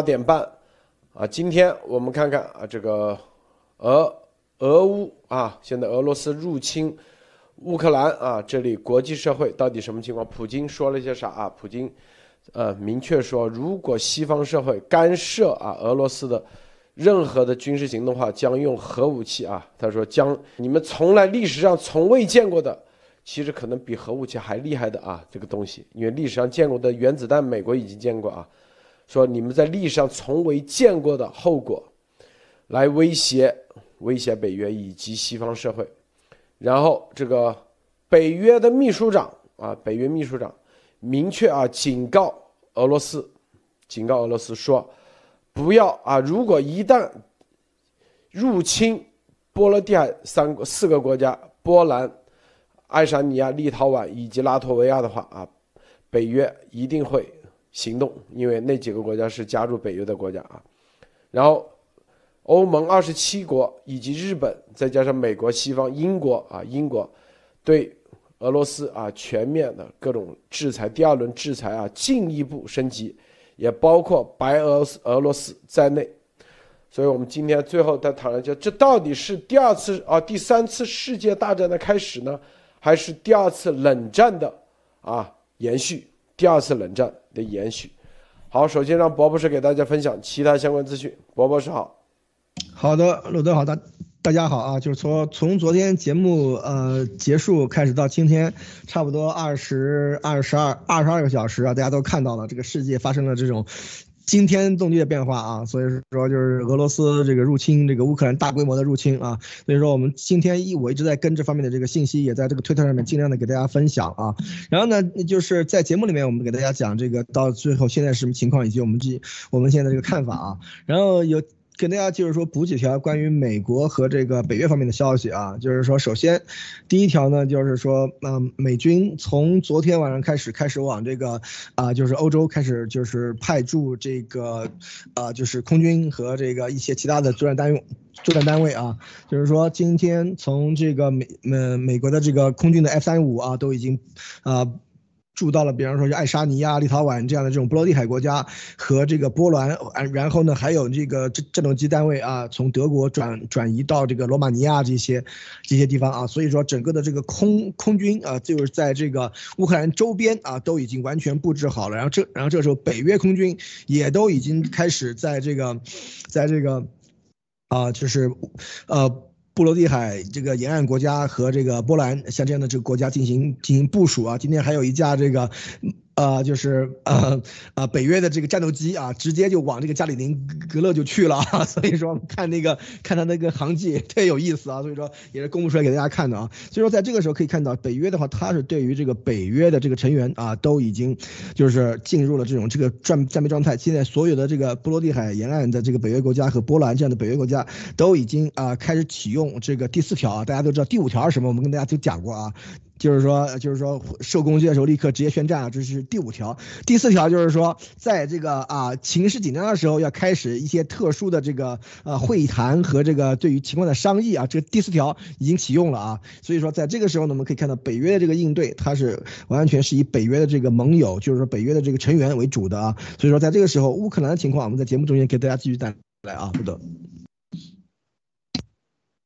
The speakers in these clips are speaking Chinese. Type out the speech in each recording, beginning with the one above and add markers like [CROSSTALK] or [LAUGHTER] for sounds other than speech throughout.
八点半啊，今天我们看看啊，这个俄俄乌啊，现在俄罗斯入侵乌克兰啊，这里国际社会到底什么情况？普京说了些啥啊？普京呃明确说，如果西方社会干涉啊俄罗斯的任何的军事行动的话，将用核武器啊。他说将你们从来历史上从未见过的，其实可能比核武器还厉害的啊这个东西，因为历史上见过的原子弹，美国已经见过啊。说你们在历史上从未见过的后果，来威胁威胁北约以及西方社会，然后这个北约的秘书长啊，北约秘书长明确啊警告俄罗斯，警告俄罗斯说，不要啊，如果一旦入侵波罗的海三四个国家波兰、爱沙尼亚、立陶宛以及拉脱维亚的话啊，北约一定会。行动，因为那几个国家是加入北约的国家啊，然后欧盟二十七国以及日本，再加上美国、西方、英国啊，英国对俄罗斯啊全面的各种制裁，第二轮制裁啊进一步升级，也包括白俄俄罗斯在内。所以我们今天最后再讨论就这到底是第二次啊第三次世界大战的开始呢，还是第二次冷战的啊延续？第二次冷战。的延续，好，首先让博博士给大家分享其他相关资讯。博博士好，好的，鲁德好，大大家好啊，就是从从昨天节目呃结束开始到今天，差不多二十二十二二十二个小时啊，大家都看到了这个世界发生了这种。惊天动地的变化啊，所以说就是俄罗斯这个入侵这个乌克兰大规模的入侵啊，所以说我们今天一我一直在跟这方面的这个信息，也在这个推特上面尽量的给大家分享啊。然后呢，就是在节目里面我们给大家讲这个到最后现在什么情况，以及我们这我们现在这个看法啊。然后有。给大家就是说补几条关于美国和这个北约方面的消息啊，就是说首先，第一条呢就是说，嗯，美军从昨天晚上开始开始往这个啊，就是欧洲开始就是派驻这个啊，就是空军和这个一些其他的作战单位作战单位啊，就是说今天从这个美美美国的这个空军的 F 三五啊都已经啊。住到了，比方说像爱沙尼亚、立陶宛这样的这种波罗的海国家和这个波兰，然后呢，还有这个战战斗机单位啊，从德国转转移到这个罗马尼亚这些这些地方啊，所以说整个的这个空空军啊，就是在这个乌克兰周边啊，都已经完全布置好了。然后这然后这时候北约空军也都已经开始在这个，在这个啊，就是呃。波罗的海这个沿岸国家和这个波兰像这样的这个国家进行进行部署啊，今天还有一架这个。呃，就是 [LAUGHS] 呃呃，北约的这个战斗机啊，直接就往这个加里宁格勒就去了啊，[LAUGHS] 所以说看那个看他那个航迹特别有意思啊，所以说也是公布出来给大家看的啊。所以说在这个时候可以看到，北约的话，它是对于这个北约的这个成员啊，都已经就是进入了这种这个战战备状态。现在所有的这个波罗的海沿岸的这个北约国家和波兰这样的北约国家都已经啊开始启用这个第四条啊，大家都知道第五条是什么，我们跟大家都讲过啊。就是说，就是说受攻击的时候立刻直接宣战啊，这是第五条。第四条就是说，在这个啊情势紧张的时候，要开始一些特殊的这个呃会谈和这个对于情况的商议啊。这个第四条已经启用了啊。所以说，在这个时候呢，我们可以看到北约的这个应对，它是完全是以北约的这个盟友，就是说北约的这个成员为主的啊。所以说，在这个时候，乌克兰的情况，我们在节目中间给大家继续带来啊，不得。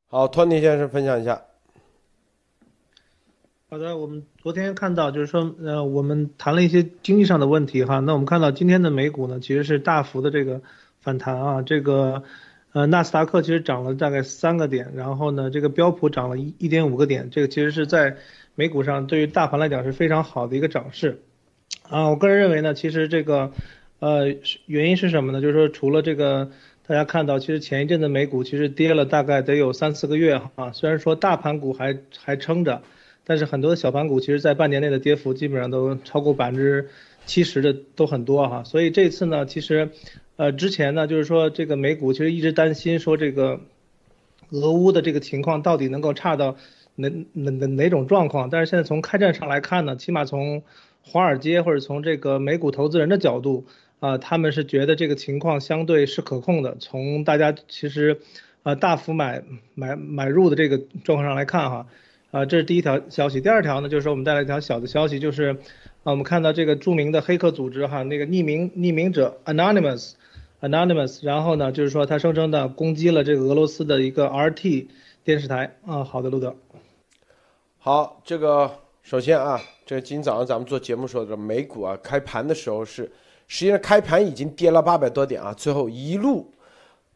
好，托尼先生分享一下。好的，我们昨天看到，就是说，呃，我们谈了一些经济上的问题哈。那我们看到今天的美股呢，其实是大幅的这个反弹啊。这个，呃，纳斯达克其实涨了大概三个点，然后呢，这个标普涨了一一点五个点。这个其实是在美股上对于大盘来讲是非常好的一个涨势啊。我个人认为呢，其实这个，呃，原因是什么呢？就是说，除了这个，大家看到，其实前一阵的美股其实跌了大概得有三四个月哈。虽然说大盘股还还撑着。但是很多的小盘股，其实在半年内的跌幅基本上都超过百分之七十的都很多哈，所以这次呢，其实，呃，之前呢，就是说这个美股其实一直担心说这个俄乌的这个情况到底能够差到哪哪哪哪种状况，但是现在从开战上来看呢，起码从华尔街或者从这个美股投资人的角度啊，他们是觉得这个情况相对是可控的，从大家其实呃大幅买买买入的这个状况上来看哈。啊，这是第一条消息。第二条呢，就是说我们带来一条小的消息，就是啊，我们看到这个著名的黑客组织哈，那个匿名匿名者 Anonymous，Anonymous，然后呢，就是说他声称的攻击了这个俄罗斯的一个 RT 电视台啊。好的，路德。好，这个首先啊，这今早上咱们做节目说的美股啊，开盘的时候是，实际上开盘已经跌了八百多点啊，最后一路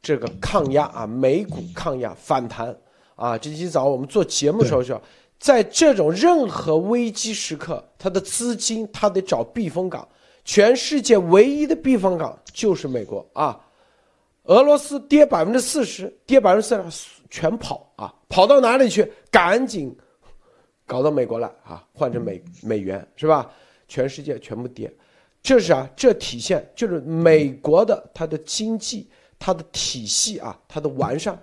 这个抗压啊，美股抗压反弹啊。这今天早上我们做节目的时候说，在这种任何危机时刻，他的资金他得找避风港。全世界唯一的避风港就是美国啊！俄罗斯跌百分之四十，跌百分之四十，全跑啊，跑到哪里去？赶紧搞到美国来啊，换成美美元是吧？全世界全部跌，这是啊，这体现就是美国的它的经济、它的体系啊，它的完善，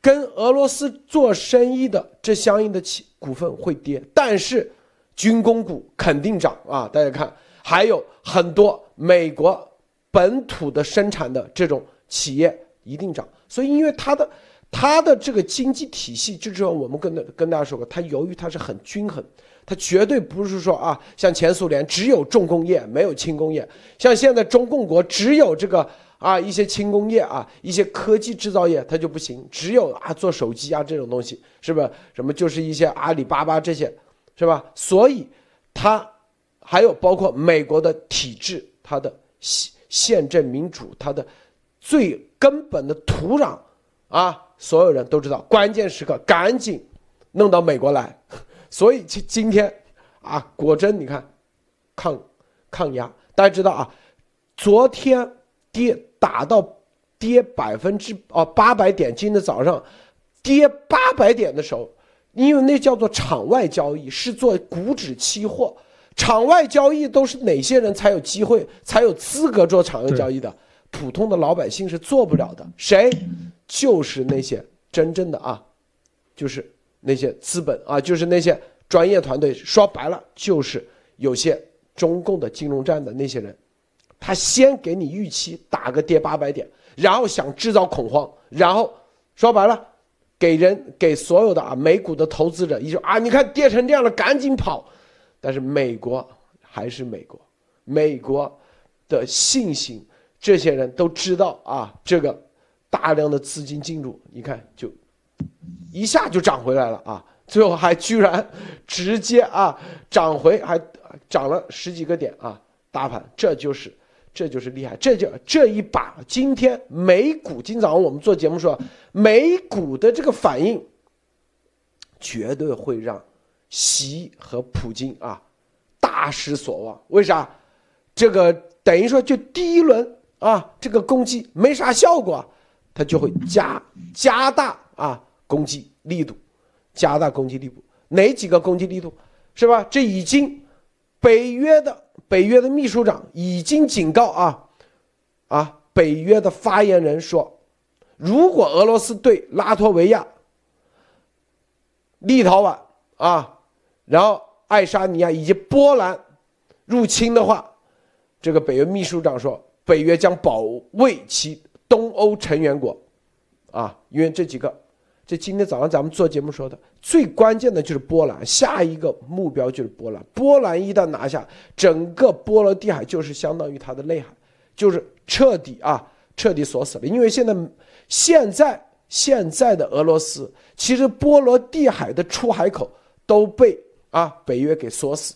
跟俄罗斯做生意的这相应的企股份会跌，但是军工股肯定涨啊！大家看。还有很多美国本土的生产的这种企业一定涨，所以因为它的它的这个经济体系，就知道我们跟跟大家说过，它由于它是很均衡，它绝对不是说啊，像前苏联只有重工业没有轻工业，像现在中共国只有这个啊一些轻工业啊一些科技制造业它就不行，只有啊做手机啊这种东西是不是？什么就是一些阿里巴巴这些是吧？所以它。还有包括美国的体制，它的宪宪政民主，它的最根本的土壤啊，所有人都知道，关键时刻赶紧弄到美国来。[LAUGHS] 所以今今天啊，果真你看抗抗压，大家知道啊，昨天跌打到跌百分之哦八百点，今天早上跌八百点的时候，因为那叫做场外交易，是做股指期货。场外交易都是哪些人才有机会、才有资格做场外交易的？普通的老百姓是做不了的。谁？就是那些真正的啊，就是那些资本啊，就是那些专业团队。说白了，就是有些中共的金融站的那些人，他先给你预期打个跌八百点，然后想制造恐慌，然后说白了，给人给所有的啊美股的投资者一说啊，你看跌成这样了，赶紧跑。但是美国还是美国，美国的信心，这些人都知道啊。这个大量的资金进入，你看就一下就涨回来了啊！最后还居然直接啊涨回，还涨了十几个点啊！大盘这就是这就是厉害，这就这一把。今天美股今早上我们做节目说，美股的这个反应绝对会让。习和普京啊，大失所望。为啥？这个等于说，就第一轮啊，这个攻击没啥效果，他就会加加大啊攻击力度，加大攻击力度。哪几个攻击力度？是吧？这已经北约的北约的秘书长已经警告啊啊，北约的发言人说，如果俄罗斯对拉脱维亚、立陶宛啊。然后爱沙尼亚以及波兰入侵的话，这个北约秘书长说，北约将保卫其东欧成员国，啊，因为这几个，这今天早上咱们做节目说的最关键的就是波兰，下一个目标就是波兰，波兰一旦拿下，整个波罗的海就是相当于它的内海，就是彻底啊，彻底锁死了。因为现在现在现在的俄罗斯，其实波罗的海的出海口都被。啊，北约给锁死，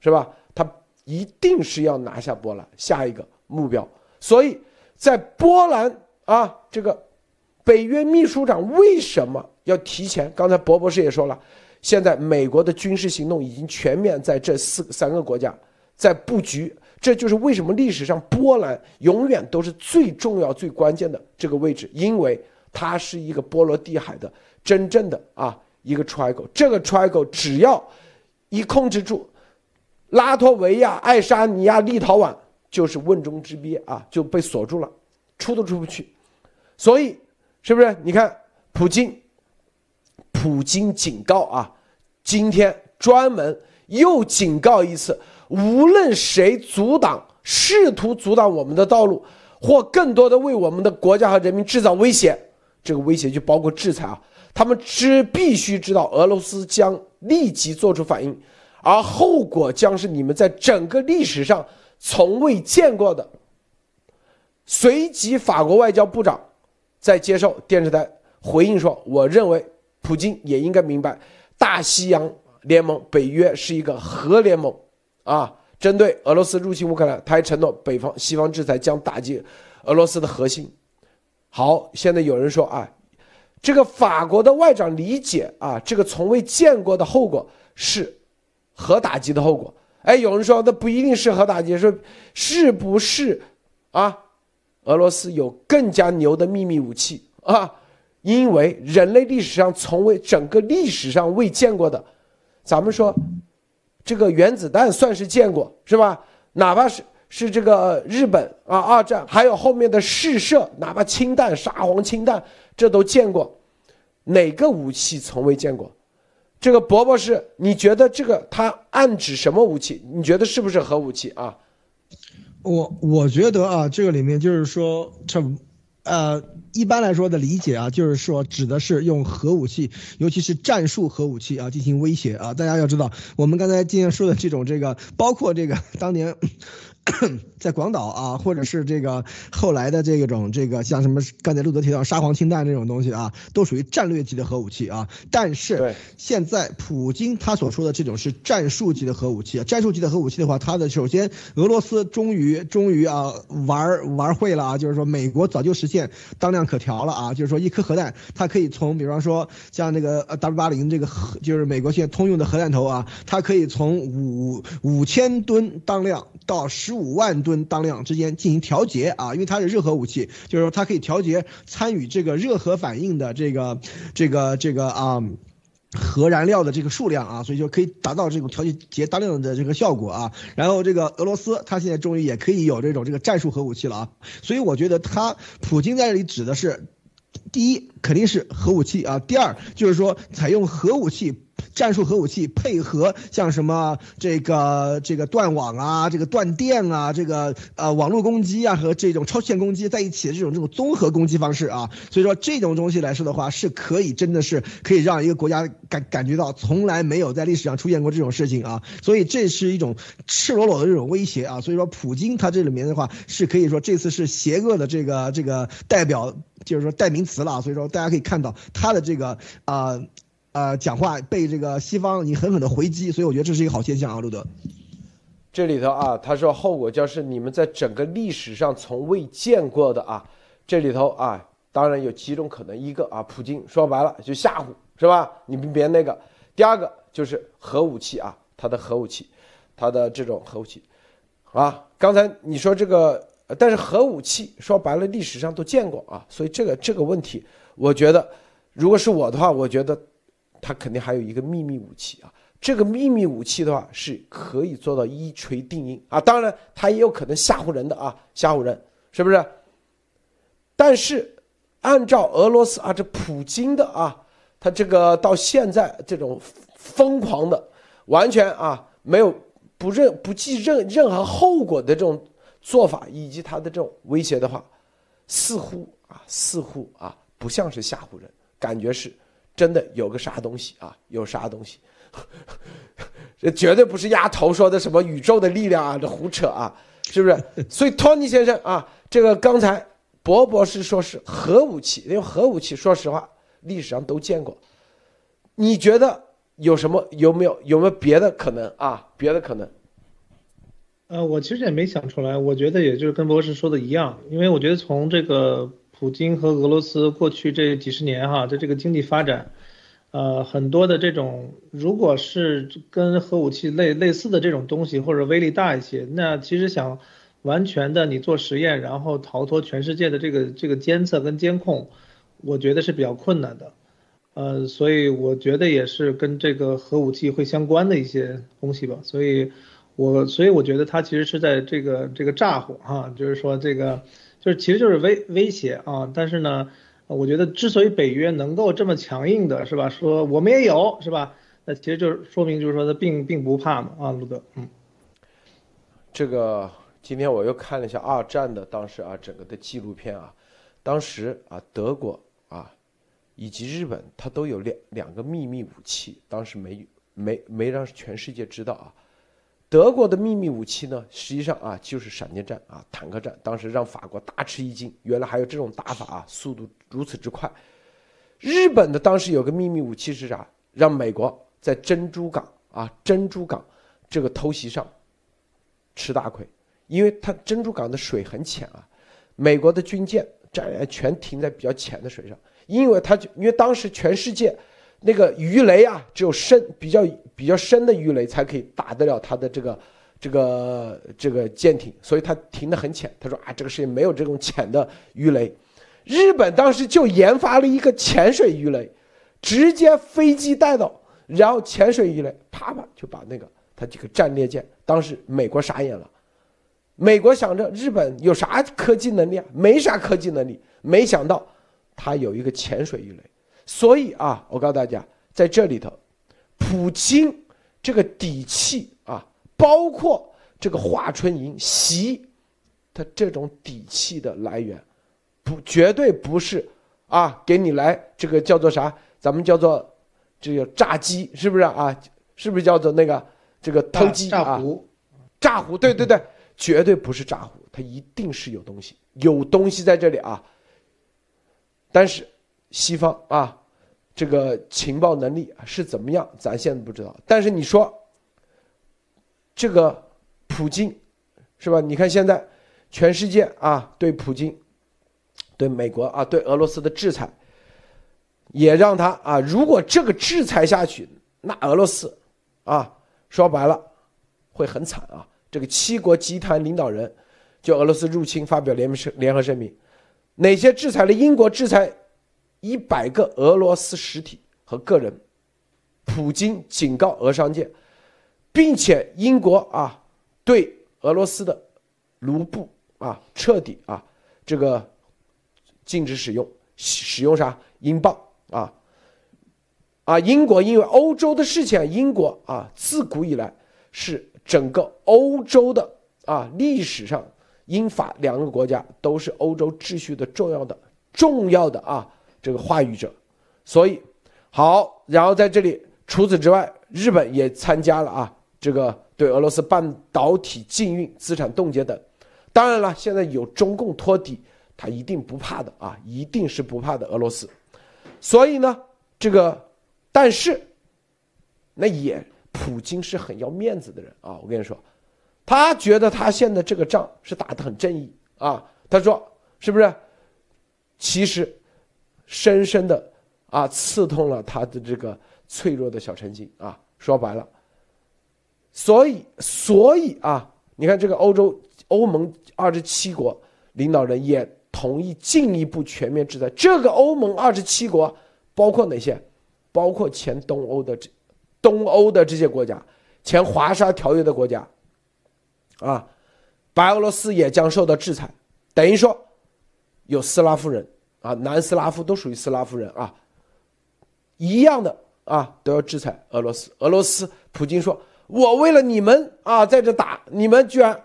是吧？他一定是要拿下波兰，下一个目标。所以在波兰啊，这个北约秘书长为什么要提前？刚才博博士也说了，现在美国的军事行动已经全面在这四三个国家在布局，这就是为什么历史上波兰永远都是最重要、最关键的这个位置，因为它是一个波罗的海的真正的啊一个出海口。这个出海口只要一控制住，拉脱维亚、爱沙尼亚、立陶宛就是瓮中之鳖啊，就被锁住了，出都出不去。所以，是不是？你看，普京，普京警告啊，今天专门又警告一次，无论谁阻挡、试图阻挡我们的道路，或更多的为我们的国家和人民制造威胁，这个威胁就包括制裁啊。他们只必须知道，俄罗斯将立即做出反应，而后果将是你们在整个历史上从未见过的随即，法国外交部长在接受电视台回应说：“我认为普京也应该明白，大西洋联盟北约是一个核联盟啊。针对俄罗斯入侵乌克兰，他还承诺北方西方制裁将打击俄罗斯的核心。”好，现在有人说啊，这个法国的外长理解啊，这个从未见过的后果是核打击的后果。哎，有人说那不一定是核打击，说是不是啊？俄罗斯有更加牛的秘密武器啊！因为人类历史上从未整个历史上未见过的，咱们说这个原子弹算是见过是吧？哪怕是是这个日本啊，二战还有后面的试射，哪怕氢弹、沙皇氢弹，这都见过。哪个武器从未见过？这个伯伯是，你觉得这个他暗指什么武器？你觉得是不是核武器啊？我我觉得啊，这个里面就是说，这，呃，一般来说的理解啊，就是说指的是用核武器，尤其是战术核武器啊进行威胁啊。大家要知道，我们刚才今天说的这种这个，包括这个当年。[COUGHS] 在广岛啊，或者是这个后来的这种这个像什么刚才路德提到沙皇氢弹这种东西啊，都属于战略级的核武器啊。但是现在普京他所说的这种是战术级的核武器啊。战术级的核武器的话，它的首先俄罗斯终于终于啊玩玩会了啊，就是说美国早就实现当量可调了啊，就是说一颗核弹它可以从比方说像那个 W 八零这个核就是美国现在通用的核弹头啊，它可以从五五千吨当量到十。十五万吨当量之间进行调节啊，因为它是热核武器，就是说它可以调节参与这个热核反应的这个这个这个啊核燃料的这个数量啊，所以就可以达到这种调节当量的这个效果啊。然后这个俄罗斯，它现在终于也可以有这种这个战术核武器了啊。所以我觉得他普京在这里指的是，第一肯定是核武器啊，第二就是说采用核武器。战术核武器配合像什么这个这个断网啊，这个断电啊，这个呃网络攻击啊和这种超限攻击在一起的这种这种综合攻击方式啊，所以说这种东西来说的话，是可以真的是可以让一个国家感感觉到从来没有在历史上出现过这种事情啊，所以这是一种赤裸裸的这种威胁啊，所以说普京他这里面的话是可以说这次是邪恶的这个这个代表就是说代名词了，所以说大家可以看到他的这个啊。呃讲话被这个西方你狠狠的回击，所以我觉得这是一个好现象啊，路德。这里头啊，他说后果就是你们在整个历史上从未见过的啊。这里头啊，当然有几种可能，一个啊，普京说白了就吓唬，是吧？你们别那个。第二个就是核武器啊，他的核武器，他的这种核武器啊。刚才你说这个，但是核武器说白了历史上都见过啊，所以这个这个问题，我觉得如果是我的话，我觉得。他肯定还有一个秘密武器啊！这个秘密武器的话是可以做到一锤定音啊！当然，他也有可能吓唬人的啊，吓唬人是不是？但是，按照俄罗斯啊，这普京的啊，他这个到现在这种疯狂的，完全啊没有不认不计任任何后果的这种做法，以及他的这种威胁的话，似乎啊似乎啊不像是吓唬人，感觉是。真的有个啥东西啊？有啥东西？[LAUGHS] 这绝对不是丫头说的什么宇宙的力量啊！这胡扯啊，是不是？所以托尼先生啊，这个刚才博博士说是核武器，因为核武器说实话历史上都见过。你觉得有什么？有没有有没有别的可能啊？别的可能？呃，我其实也没想出来。我觉得也就是跟博士说的一样，因为我觉得从这个。普京和俄罗斯过去这几十年哈的这个经济发展，呃，很多的这种，如果是跟核武器类类似的这种东西，或者威力大一些，那其实想完全的你做实验，然后逃脱全世界的这个这个监测跟监控，我觉得是比较困难的，呃，所以我觉得也是跟这个核武器会相关的一些东西吧，所以我所以我觉得他其实是在这个这个咋呼哈，就是说这个。就是其实就是威威胁啊，但是呢，我觉得之所以北约能够这么强硬的是吧，说我们也有是吧，那其实就是说明就是说他并并不怕嘛啊，路德，嗯，这个今天我又看了一下二战的当时啊整个的纪录片啊，当时啊德国啊以及日本它都有两两个秘密武器，当时没没没让全世界知道啊，德国的秘密武器呢，实际上啊就是闪电战啊，坦克战，当时让法国大吃一惊，原来还有这种打法啊，速度如此之快。日本的当时有个秘密武器是啥？让美国在珍珠港啊，珍珠港这个偷袭上吃大亏，因为它珍珠港的水很浅啊，美国的军舰战全停在比较浅的水上，因为它就因为当时全世界。那个鱼雷啊，只有深比较比较深的鱼雷才可以打得了它的这个这个这个舰艇，所以它停得很浅。他说啊，这个世界没有这种浅的鱼雷。日本当时就研发了一个潜水鱼雷，直接飞机带到，然后潜水鱼雷啪啪就把那个他这个战列舰，当时美国傻眼了。美国想着日本有啥科技能力啊？没啥科技能力，没想到他有一个潜水鱼雷。所以啊，我告诉大家，在这里头，普京这个底气啊，包括这个华春莹习，他这种底气的来源，不绝对不是啊，给你来这个叫做啥？咱们叫做这个炸鸡，是不是啊？是不是叫做那个这个偷鸡啊？炸糊，炸糊，对对对，绝对不是炸糊，他一定是有东西，有东西在这里啊。但是。西方啊，这个情报能力是怎么样？咱现在不知道。但是你说，这个普京，是吧？你看现在全世界啊，对普京、对美国啊、对俄罗斯的制裁，也让他啊，如果这个制裁下去，那俄罗斯啊，说白了会很惨啊。这个七国集团领导人就俄罗斯入侵发表联声联合声明，哪些制裁了？英国制裁。一百个俄罗斯实体和个人，普京警告俄商界，并且英国啊对俄罗斯的卢布啊彻底啊这个禁止使用，使用啥英镑啊啊英国因为欧洲的事情，英国啊自古以来是整个欧洲的啊历史上英法两个国家都是欧洲秩序的重要的重要的啊。这个话语者，所以好，然后在这里，除此之外，日本也参加了啊，这个对俄罗斯半导体禁运、资产冻结等。当然了，现在有中共托底，他一定不怕的啊，一定是不怕的俄罗斯。所以呢，这个，但是，那也，普京是很要面子的人啊，我跟你说，他觉得他现在这个仗是打得很正义啊，他说是不是？其实。深深的啊刺痛了他的这个脆弱的小神经啊，说白了，所以所以啊，你看这个欧洲欧盟二十七国领导人也同意进一步全面制裁。这个欧盟二十七国包括哪些？包括前东欧的这东欧的这些国家，前华沙条约的国家啊，白俄罗斯也将受到制裁。等于说有斯拉夫人。啊，南斯拉夫都属于斯拉夫人啊，一样的啊，都要制裁俄罗斯。俄罗斯普京说：“我为了你们啊，在这打，你们居然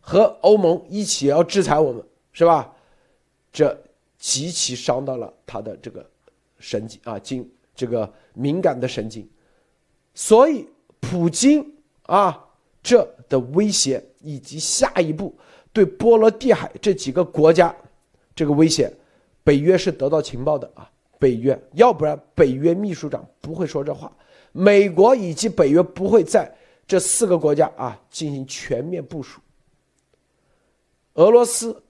和欧盟一起要制裁我们，是吧？”这极其伤到了他的这个神经啊，经这个敏感的神经。所以，普京啊，这的威胁以及下一步对波罗的海这几个国家这个威胁。北约是得到情报的啊，北约，要不然北约秘书长不会说这话。美国以及北约不会在这四个国家啊进行全面部署。俄罗斯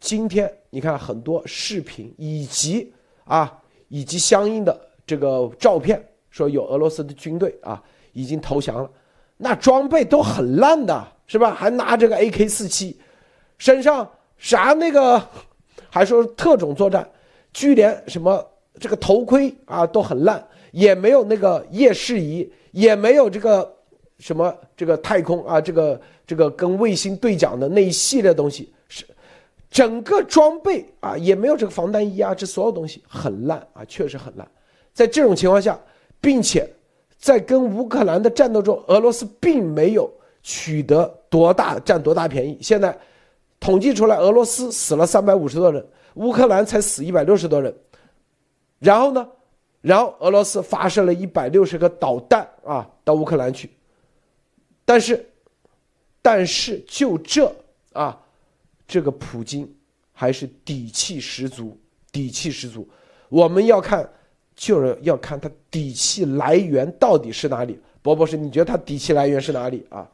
今天你看很多视频以及啊以及相应的这个照片，说有俄罗斯的军队啊已经投降了，那装备都很烂的，是吧？还拿这个 AK 四七，身上啥那个。还说特种作战，居连什么这个头盔啊都很烂，也没有那个夜视仪，也没有这个什么这个太空啊，这个这个跟卫星对讲的那一系列东西，是整个装备啊也没有这个防弹衣啊，这所有东西很烂啊，确实很烂。在这种情况下，并且在跟乌克兰的战斗中，俄罗斯并没有取得多大占多大便宜，现在。统计出来，俄罗斯死了三百五十多人，乌克兰才死一百六十多人。然后呢，然后俄罗斯发射了一百六十个导弹啊到乌克兰去，但是但是就这啊，这个普京还是底气十足，底气十足。我们要看，就是要看他底气来源到底是哪里。博博士，你觉得他底气来源是哪里啊？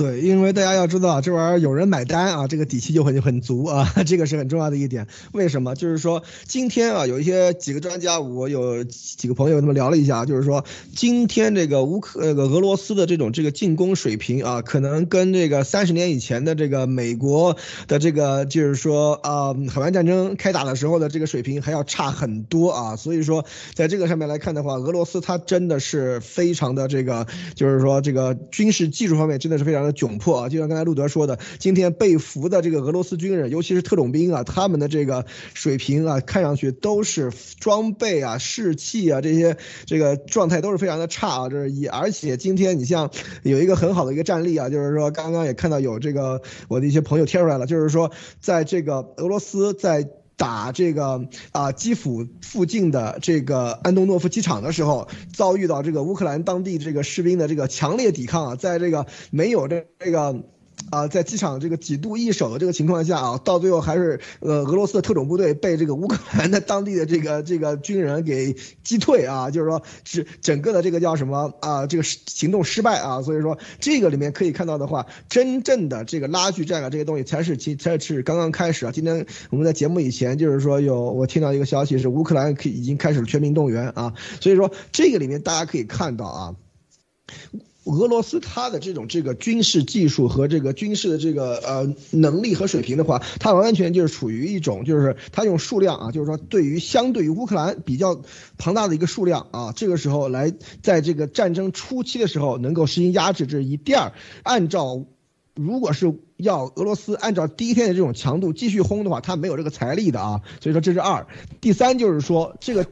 对，因为大家要知道，这玩意儿有人买单啊，这个底气就很很足啊，[LAUGHS] 这个是很重要的一点。为什么？就是说今天啊，有一些几个专家，我有几个朋友他们聊了一下，就是说今天这个乌克那个俄罗斯的这种这个进攻水平啊，可能跟这个三十年以前的这个美国的这个就是说啊海湾战争开打的时候的这个水平还要差很多啊。所以说在这个上面来看的话，俄罗斯它真的是非常的这个，就是说这个军事技术方面真的是非常。窘迫啊！就像刚才路德说的，今天被俘的这个俄罗斯军人，尤其是特种兵啊，他们的这个水平啊，看上去都是装备啊、士气啊这些这个状态都是非常的差啊。这是一，而且今天你像有一个很好的一个战例啊，就是说刚刚也看到有这个我的一些朋友贴出来了，就是说在这个俄罗斯在。打这个啊基辅附近的这个安东诺夫机场的时候，遭遇到这个乌克兰当地这个士兵的这个强烈抵抗啊，在这个没有这这个。啊，在机场这个几度易手的这个情况下啊，到最后还是呃俄罗斯的特种部队被这个乌克兰的当地的这个这个军人给击退啊，就是说是整个的这个叫什么啊，这个行动失败啊，所以说这个里面可以看到的话，真正的这个拉锯战啊，这些东西才是其才是刚刚开始啊。今天我们在节目以前就是说有我听到一个消息是乌克兰可已经开始了全民动员啊，所以说这个里面大家可以看到啊。俄罗斯它的这种这个军事技术和这个军事的这个呃能力和水平的话，它完全就是处于一种就是它用数量啊，就是说对于相对于乌克兰比较庞大的一个数量啊，这个时候来在这个战争初期的时候能够实行压制，这是一。第二，按照如果是要俄罗斯按照第一天的这种强度继续轰的话，它没有这个财力的啊，所以说这是二。第三就是说这个。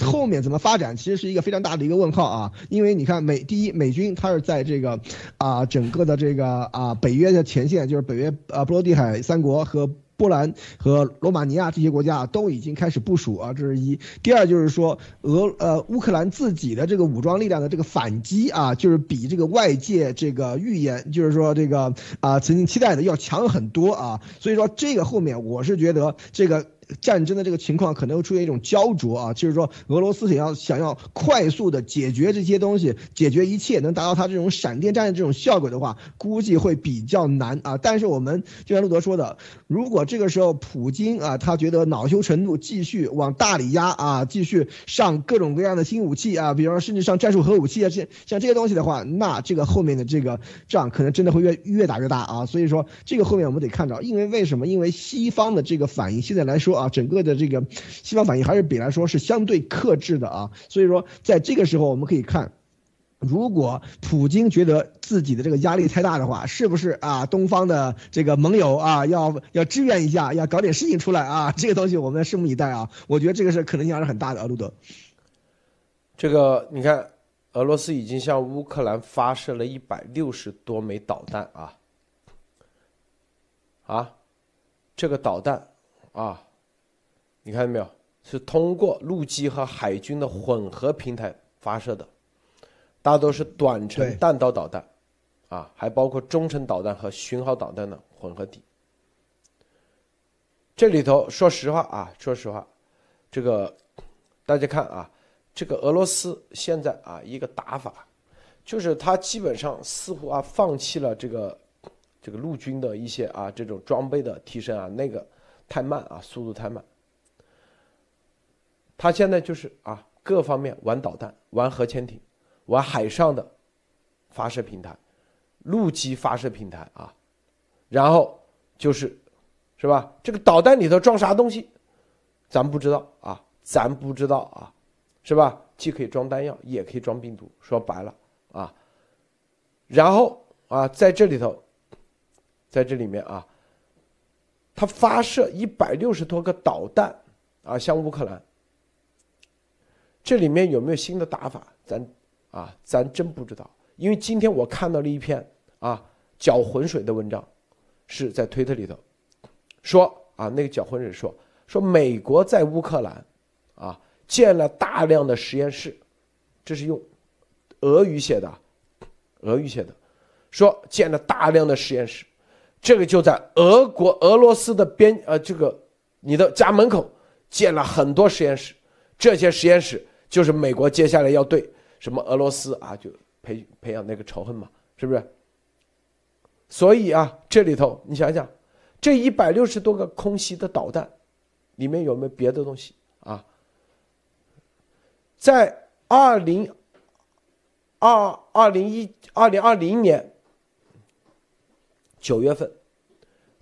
后面怎么发展，其实是一个非常大的一个问号啊！因为你看，美第一美军它是在这个啊整个的这个啊北约的前线，就是北约啊波罗的海三国和波兰和罗马尼亚这些国家都已经开始部署啊，这是一。第二就是说，俄呃乌克兰自己的这个武装力量的这个反击啊，就是比这个外界这个预言，就是说这个啊曾经期待的要强很多啊。所以说这个后面我是觉得这个。战争的这个情况可能会出现一种焦灼啊，就是说俄罗斯想要想要快速的解决这些东西，解决一切能达到他这种闪电战的这种效果的话，估计会比较难啊。但是我们就像路德说的，如果这个时候普京啊，他觉得恼羞成怒，继续往大里压啊，继续上各种各样的新武器啊，比方说甚至上战术核武器啊，这像这些东西的话，那这个后面的这个仗可能真的会越越打越大啊。所以说这个后面我们得看着，因为为什么？因为西方的这个反应现在来说。啊整个的这个西方反应还是比来说是相对克制的啊，所以说在这个时候我们可以看，如果普京觉得自己的这个压力太大的话，是不是啊？东方的这个盟友啊，要要支援一下，要搞点事情出来啊？这个东西我们拭目以待啊！我觉得这个是可能性还是很大的啊，路德。这个你看，俄罗斯已经向乌克兰发射了一百六十多枚导弹啊，啊，这个导弹啊。你看到没有？是通过陆基和海军的混合平台发射的，大多是短程弹道导弹，啊，还包括中程导弹和巡航导弹的混合体。这里头说实话啊，说实话，这个大家看啊，这个俄罗斯现在啊一个打法，就是他基本上似乎啊放弃了这个这个陆军的一些啊这种装备的提升啊，那个太慢啊，速度太慢。他现在就是啊，各方面玩导弹、玩核潜艇、玩海上的发射平台、陆基发射平台啊，然后就是，是吧？这个导弹里头装啥东西，咱不知道啊，咱不知道啊，是吧？既可以装弹药，也可以装病毒。说白了啊，然后啊，在这里头，在这里面啊，他发射一百六十多个导弹啊，向乌克兰。这里面有没有新的打法？咱啊，咱真不知道。因为今天我看到了一篇啊搅浑水的文章，是在推特里头说啊，那个搅浑水说说美国在乌克兰啊建了大量的实验室，这是用俄语写的，俄语写的，说建了大量的实验室，这个就在俄国俄罗斯的边呃这个你的家门口建了很多实验室，这些实验室就是美国接下来要对什么俄罗斯啊就培培养那个仇恨嘛，是不是？所以啊，这里头你想想，这一百六十多个空袭的导弹，里面有没有别的东西啊？在二零二二零一二零二零年九月份，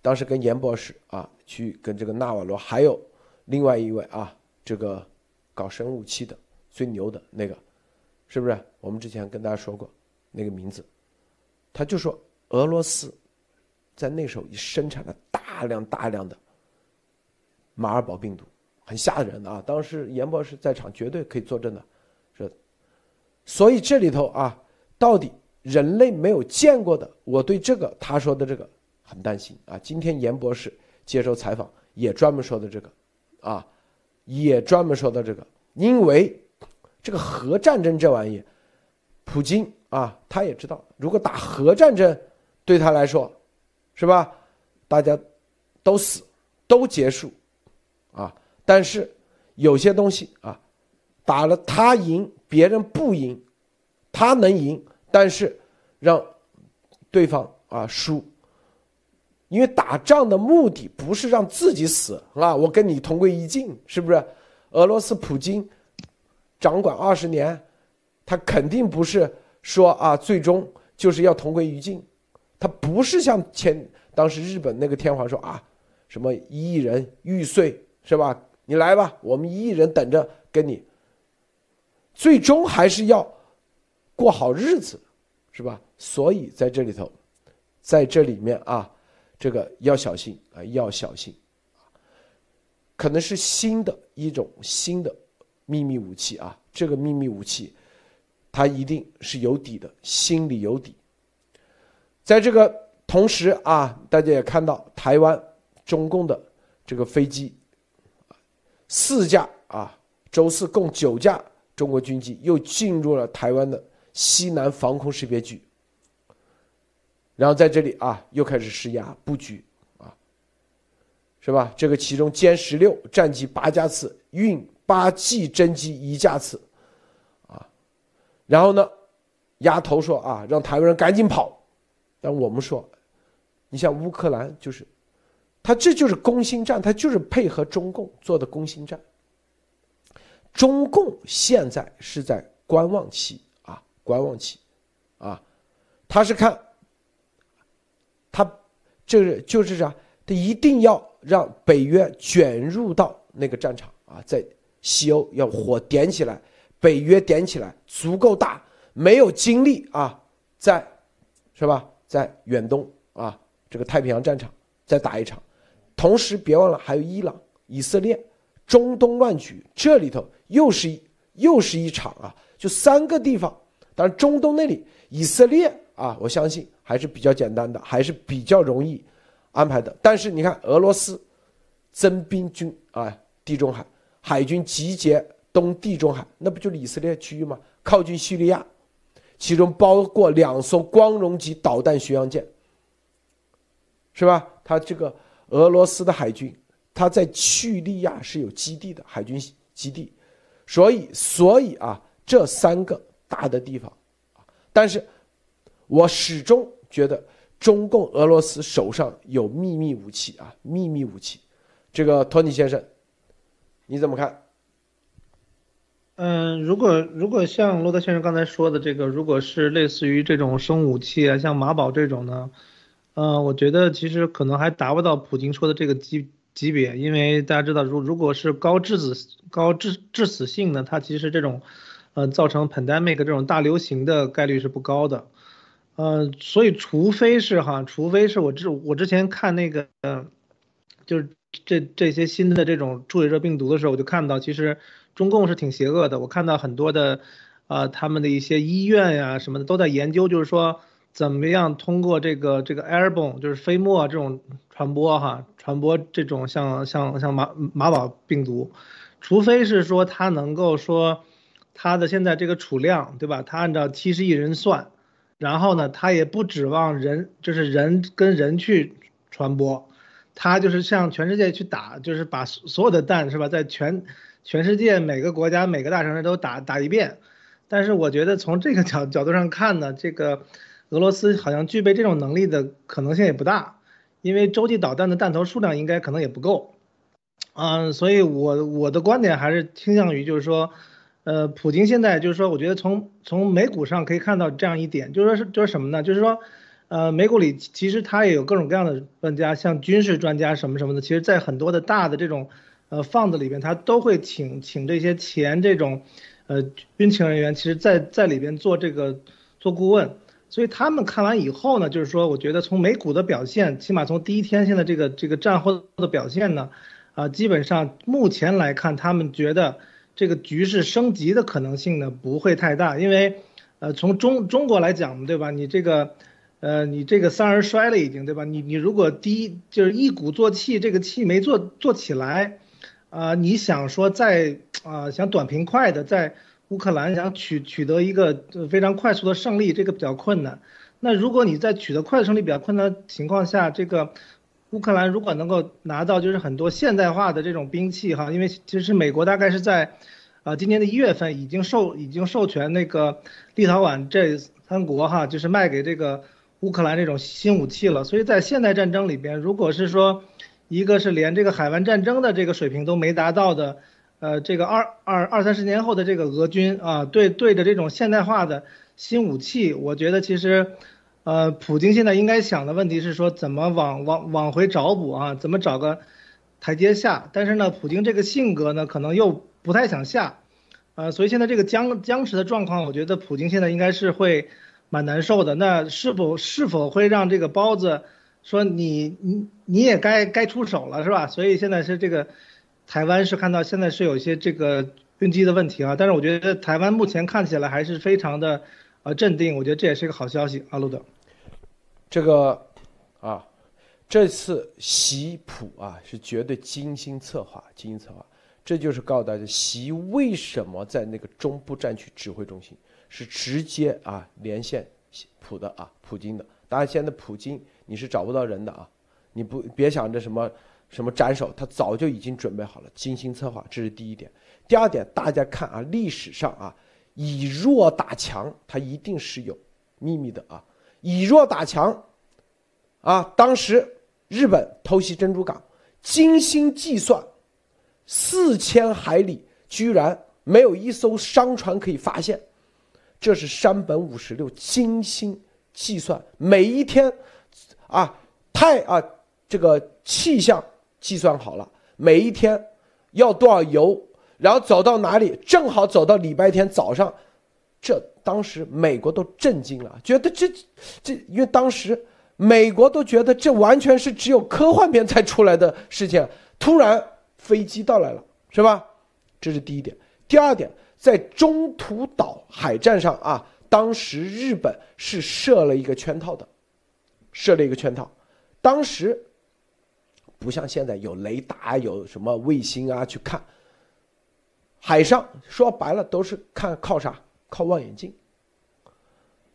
当时跟严博士啊去跟这个纳瓦罗还有另外一位啊这个搞生物武器的最牛的那个，是不是？我们之前跟大家说过那个名字，他就说。俄罗斯在那时候已生产了大量大量的马尔堡病毒，很吓人的啊！当时严博士在场，绝对可以作证的，是。所以这里头啊，到底人类没有见过的，我对这个他说的这个很担心啊。今天严博士接受采访也专门说的这个，啊，也专门说的这个，因为这个核战争这玩意，普京啊，他也知道，如果打核战争。对他来说，是吧？大家都死，都结束，啊！但是有些东西啊，打了他赢，别人不赢，他能赢，但是让对方啊输。因为打仗的目的不是让自己死啊，我跟你同归于尽，是不是？俄罗斯普京掌管二十年，他肯定不是说啊，最终就是要同归于尽。他不是像前当时日本那个天皇说啊，什么一亿人玉碎是吧？你来吧，我们一亿人等着跟你。最终还是要过好日子，是吧？所以在这里头，在这里面啊，这个要小心啊，要小心可能是新的一种新的秘密武器啊，这个秘密武器，它一定是有底的，心里有底。在这个同时啊，大家也看到台湾中共的这个飞机，四架啊，周四共九架中国军机又进入了台湾的西南防空识别区，然后在这里啊又开始施压布局啊，是吧？这个其中歼十六战机八架次，运八 G 真机一架次，啊，然后呢，丫头说啊，让台湾人赶紧跑。但我们说，你像乌克兰，就是，他这就是攻心战，他就是配合中共做的攻心战。中共现在是在观望期啊，观望期，啊，他是看，他这是就是啥，他一定要让北约卷入到那个战场啊，在西欧要火点起来，北约点起来足够大，没有精力啊，在，是吧？在远东啊，这个太平洋战场再打一场，同时别忘了还有伊朗、以色列、中东乱局，这里头又是一又是一场啊，就三个地方。当然，中东那里以色列啊，我相信还是比较简单的，还是比较容易安排的。但是你看，俄罗斯增兵军啊，地中海海军集结东地中海，那不就是以色列区域吗？靠近叙利亚。其中包括两艘光荣级导弹巡洋舰，是吧？他这个俄罗斯的海军，他在叙利亚是有基地的海军基地，所以，所以啊，这三个大的地方，但是，我始终觉得中共俄罗斯手上有秘密武器啊，秘密武器，这个托尼先生，你怎么看？嗯，如果如果像罗德先生刚才说的这个，如果是类似于这种生武器啊，像马宝这种呢，呃，我觉得其实可能还达不到普京说的这个级级别，因为大家知道，如如果是高致死高致致死性的，它其实这种，呃，造成 pandemic 这种大流行的概率是不高的，呃，所以除非是哈，除非是我之我之前看那个，就是这这些新的这种处理热病毒的时候，我就看到其实。中共是挺邪恶的，我看到很多的，呃，他们的一些医院呀什么的都在研究，就是说怎么样通过这个这个 airborne 就是飞沫这种传播哈，传播这种像像像马马宝病毒，除非是说它能够说它的现在这个储量对吧？它按照七十亿人算，然后呢，他也不指望人，就是人跟人去传播，他就是向全世界去打，就是把所有的弹是吧，在全全世界每个国家每个大城市都打打一遍。但是我觉得从这个角角度上看呢，这个俄罗斯好像具备这种能力的可能性也不大，因为洲际导弹的弹头数量应该可能也不够。嗯，所以我我的观点还是倾向于就是说。呃，普京现在就是说，我觉得从从美股上可以看到这样一点，就是说是就是什么呢？就是说，呃，美股里其实它也有各种各样的专家，像军事专家什么什么的，其实在很多的大的这种呃放子里边，他都会请请这些前这种呃军情人员，其实在在里边做这个做顾问。所以他们看完以后呢，就是说，我觉得从美股的表现，起码从第一天现在这个这个战后的表现呢，啊，基本上目前来看，他们觉得。这个局势升级的可能性呢不会太大，因为，呃，从中中国来讲，对吧？你这个，呃，你这个三而衰了已经，对吧？你你如果第一就是一鼓作气，这个气没做做起来，啊，你想说在啊想短平快的在乌克兰想取取得一个非常快速的胜利，这个比较困难。那如果你在取得快速胜利比较困难的情况下，这个。乌克兰如果能够拿到就是很多现代化的这种兵器哈，因为其实美国大概是在，呃今年的一月份已经授已经授权那个立陶宛这三国哈，就是卖给这个乌克兰这种新武器了。所以在现代战争里边，如果是说一个是连这个海湾战争的这个水平都没达到的，呃这个二二二三十年后的这个俄军啊，对对着这种现代化的新武器，我觉得其实。呃，普京现在应该想的问题是说，怎么往往往回找补啊？怎么找个台阶下？但是呢，普京这个性格呢，可能又不太想下，呃，所以现在这个僵僵持的状况，我觉得普京现在应该是会蛮难受的。那是否是否会让这个包子说你你你也该该出手了，是吧？所以现在是这个台湾是看到现在是有一些这个军机的问题啊，但是我觉得台湾目前看起来还是非常的。呃，镇定，我觉得这也是一个好消息，阿鲁德。这个啊，这次习普啊是绝对精心策划，精心策划。这就是告诉大家，习为什么在那个中部战区指挥中心是直接啊连线普的啊普京的。当然，现在普京你是找不到人的啊，你不别想着什么什么斩首，他早就已经准备好了，精心策划。这是第一点。第二点，大家看啊，历史上啊。以弱打强，它一定是有秘密的啊！以弱打强，啊，当时日本偷袭珍珠港，精心计算，四千海里居然没有一艘商船可以发现，这是山本五十六精心计算，每一天，啊，太啊，这个气象计算好了，每一天要多少油。然后走到哪里，正好走到礼拜天早上，这当时美国都震惊了，觉得这这，因为当时美国都觉得这完全是只有科幻片才出来的事情，突然飞机到来了，是吧？这是第一点。第二点，在中途岛海战上啊，当时日本是设了一个圈套的，设了一个圈套，当时不像现在有雷达，有什么卫星啊去看。海上说白了都是看靠啥？靠望远镜。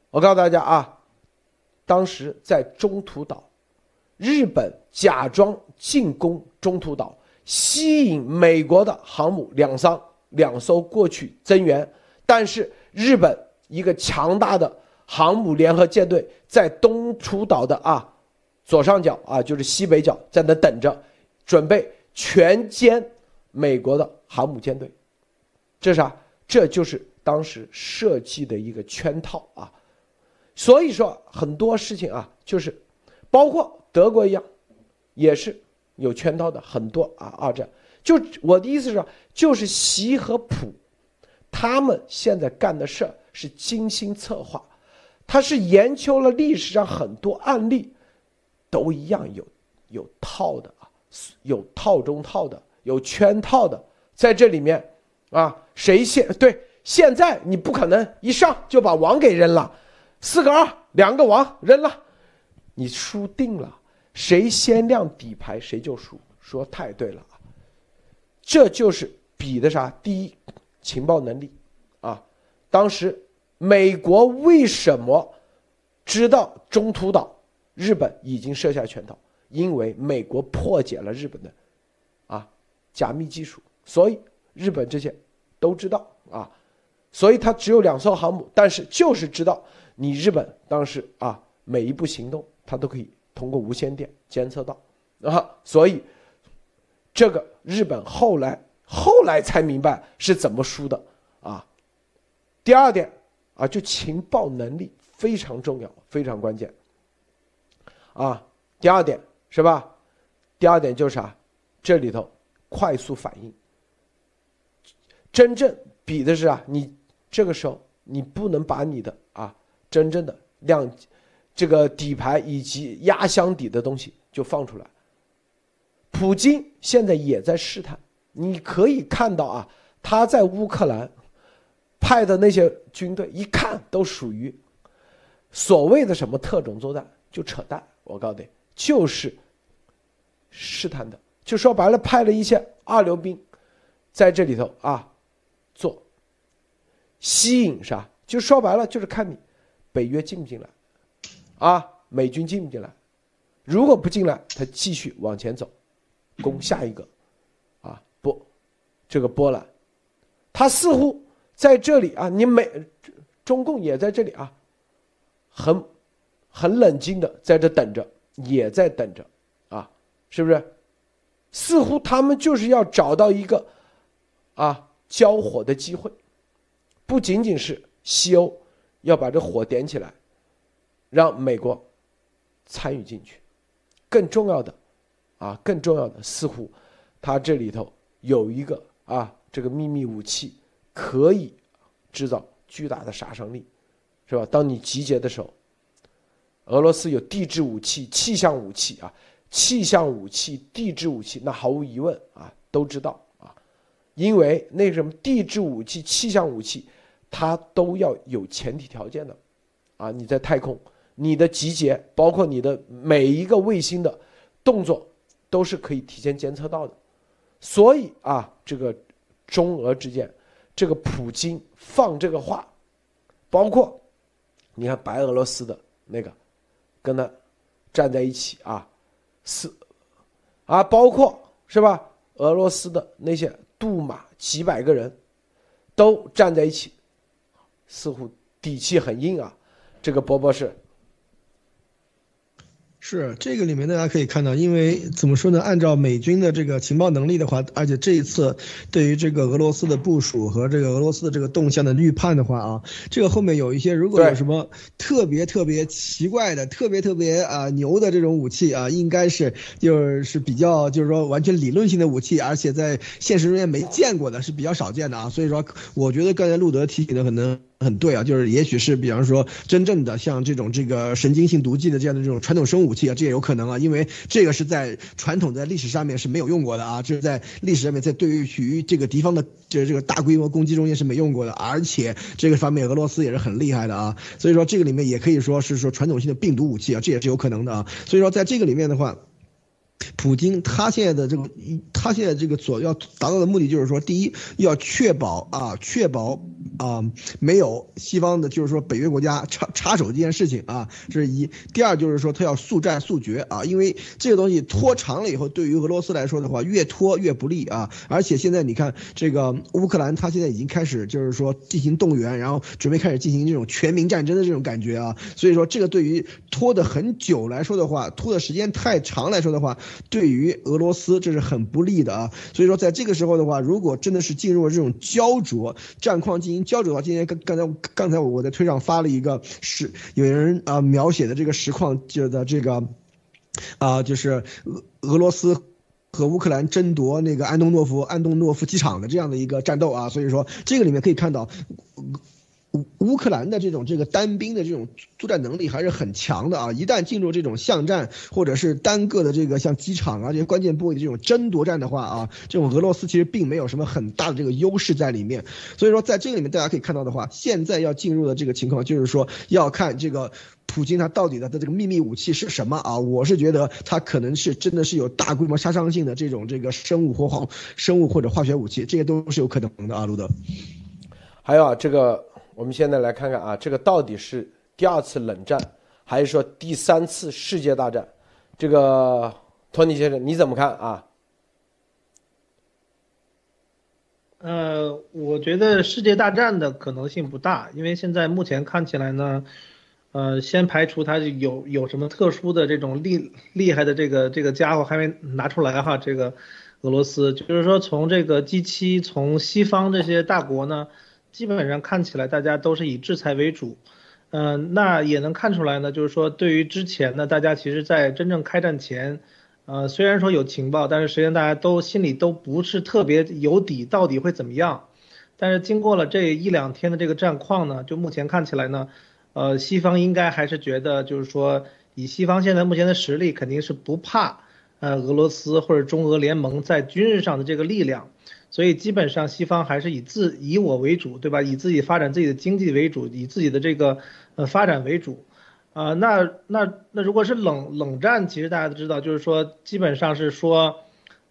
我告诉大家啊，当时在中途岛，日本假装进攻中途岛，吸引美国的航母两艘两艘过去增援，但是日本一个强大的航母联合舰队在东出岛的啊左上角啊，就是西北角，在那等着，准备全歼美国的航母舰队。这是啥？这就是当时设计的一个圈套啊，所以说很多事情啊，就是包括德国一样，也是有圈套的很多啊。二战就我的意思是，就是习和普他们现在干的事儿是精心策划，他是研究了历史上很多案例，都一样有有套的啊，有套中套的，有圈套的，在这里面。啊，谁先对？现在你不可能一上就把王给扔了，四个二，两个王扔了，你输定了。谁先亮底牌谁就输，说太对了！这就是比的啥？第一，情报能力啊。当时美国为什么知道中途岛日本已经设下圈套，因为美国破解了日本的啊加密技术，所以日本这些都知道啊，所以他只有两艘航母，但是就是知道你日本当时啊每一步行动，他都可以通过无线电监测到啊，所以这个日本后来后来才明白是怎么输的啊。第二点啊，就情报能力。非常重要，非常关键，啊，第二点是吧？第二点就是啥？这里头快速反应，真正比的是啊，你这个时候你不能把你的啊真正的量这个底牌以及压箱底的东西就放出来。普京现在也在试探，你可以看到啊，他在乌克兰派的那些军队，一看都属于。所谓的什么特种作战就扯淡，我告诉你，就是试探的，就说白了，派了一些二流兵在这里头啊做吸引啥，就说白了就是看你北约进不进来，啊，美军进不进来，如果不进来，他继续往前走，攻下一个，啊波，这个波兰，他似乎在这里啊，你美中共也在这里啊。很，很冷静的在这等着，也在等着，啊，是不是？似乎他们就是要找到一个，啊，交火的机会，不仅仅是西欧要把这火点起来，让美国参与进去，更重要的，啊，更重要的，似乎它这里头有一个啊，这个秘密武器可以制造巨大的杀伤力。是吧？当你集结的时候，俄罗斯有地质武器、气象武器啊，气象武器、地质武器，那毫无疑问啊，都知道啊，因为那什么地质武器、气象武器，它都要有前提条件的，啊，你在太空，你的集结，包括你的每一个卫星的动作，都是可以提前监测到的，所以啊，这个中俄之间，这个普京放这个话，包括。你看白俄罗斯的那个，跟他站在一起啊，是啊，包括是吧？俄罗斯的那些杜马几百个人，都站在一起，似乎底气很硬啊。这个波波是。是这个里面大家可以看到，因为怎么说呢？按照美军的这个情报能力的话，而且这一次对于这个俄罗斯的部署和这个俄罗斯的这个动向的预判的话啊，这个后面有一些如果有什么特别特别奇怪的、特别特别啊牛的这种武器啊，应该是就是比较就是说完全理论性的武器，而且在现实中间没见过的是比较少见的啊。所以说，我觉得刚才路德提醒的可能。很对啊，就是也许是比方说真正的像这种这个神经性毒剂的这样的这种传统生物武器啊，这也有可能啊，因为这个是在传统在历史上面是没有用过的啊，这是在历史上面在对于于这个敌方的这这个大规模攻击中间是没用过的，而且这个方面俄罗斯也是很厉害的啊，所以说这个里面也可以说是说传统性的病毒武器啊，这也是有可能的啊，所以说在这个里面的话。普京他现在的这个，他现在这个所要达到的目的就是说，第一要确保啊，确保啊没有西方的，就是说北约国家插插手这件事情啊，这是一。第二就是说他要速战速决啊，因为这个东西拖长了以后，对于俄罗斯来说的话，越拖越不利啊。而且现在你看这个乌克兰，他现在已经开始就是说进行动员，然后准备开始进行这种全民战争的这种感觉啊。所以说这个对于拖得很久来说的话，拖的时间太长来说的话。对于俄罗斯这是很不利的啊，所以说在这个时候的话，如果真的是进入了这种焦灼战况进行焦灼的话，今天刚刚才刚才我在推上发了一个实有人啊描写的这个实况，就的这个啊就是俄俄罗斯和乌克兰争夺那个安东诺夫安东诺夫机场的这样的一个战斗啊，所以说这个里面可以看到。乌克兰的这种这个单兵的这种作战能力还是很强的啊！一旦进入这种巷战或者是单个的这个像机场啊这些关键部位的这种争夺战的话啊，这种俄罗斯其实并没有什么很大的这个优势在里面。所以说，在这个里面大家可以看到的话，现在要进入的这个情况就是说要看这个普京他到底的他这个秘密武器是什么啊？我是觉得他可能是真的是有大规模杀伤性的这种这个生物或化生物或者化学武器，这些都是有可能的啊，路德。还有啊，这个。我们现在来看看啊，这个到底是第二次冷战，还是说第三次世界大战？这个托尼先生你怎么看啊？呃，我觉得世界大战的可能性不大，因为现在目前看起来呢，呃，先排除他有有什么特殊的这种厉厉害的这个这个家伙还没拿出来哈，这个俄罗斯就是说从这个 G7 从西方这些大国呢，基本上看起来大家都是以制裁为主，嗯，那也能看出来呢，就是说对于之前呢，大家其实在真正开战前。呃，虽然说有情报，但是实际上大家都心里都不是特别有底，到底会怎么样？但是经过了这一两天的这个战况呢，就目前看起来呢，呃，西方应该还是觉得，就是说以西方现在目前的实力，肯定是不怕呃俄罗斯或者中俄联盟在军事上的这个力量，所以基本上西方还是以自以我为主，对吧？以自己发展自己的经济为主，以自己的这个呃发展为主。啊，那那那如果是冷冷战，其实大家都知道，就是说基本上是说，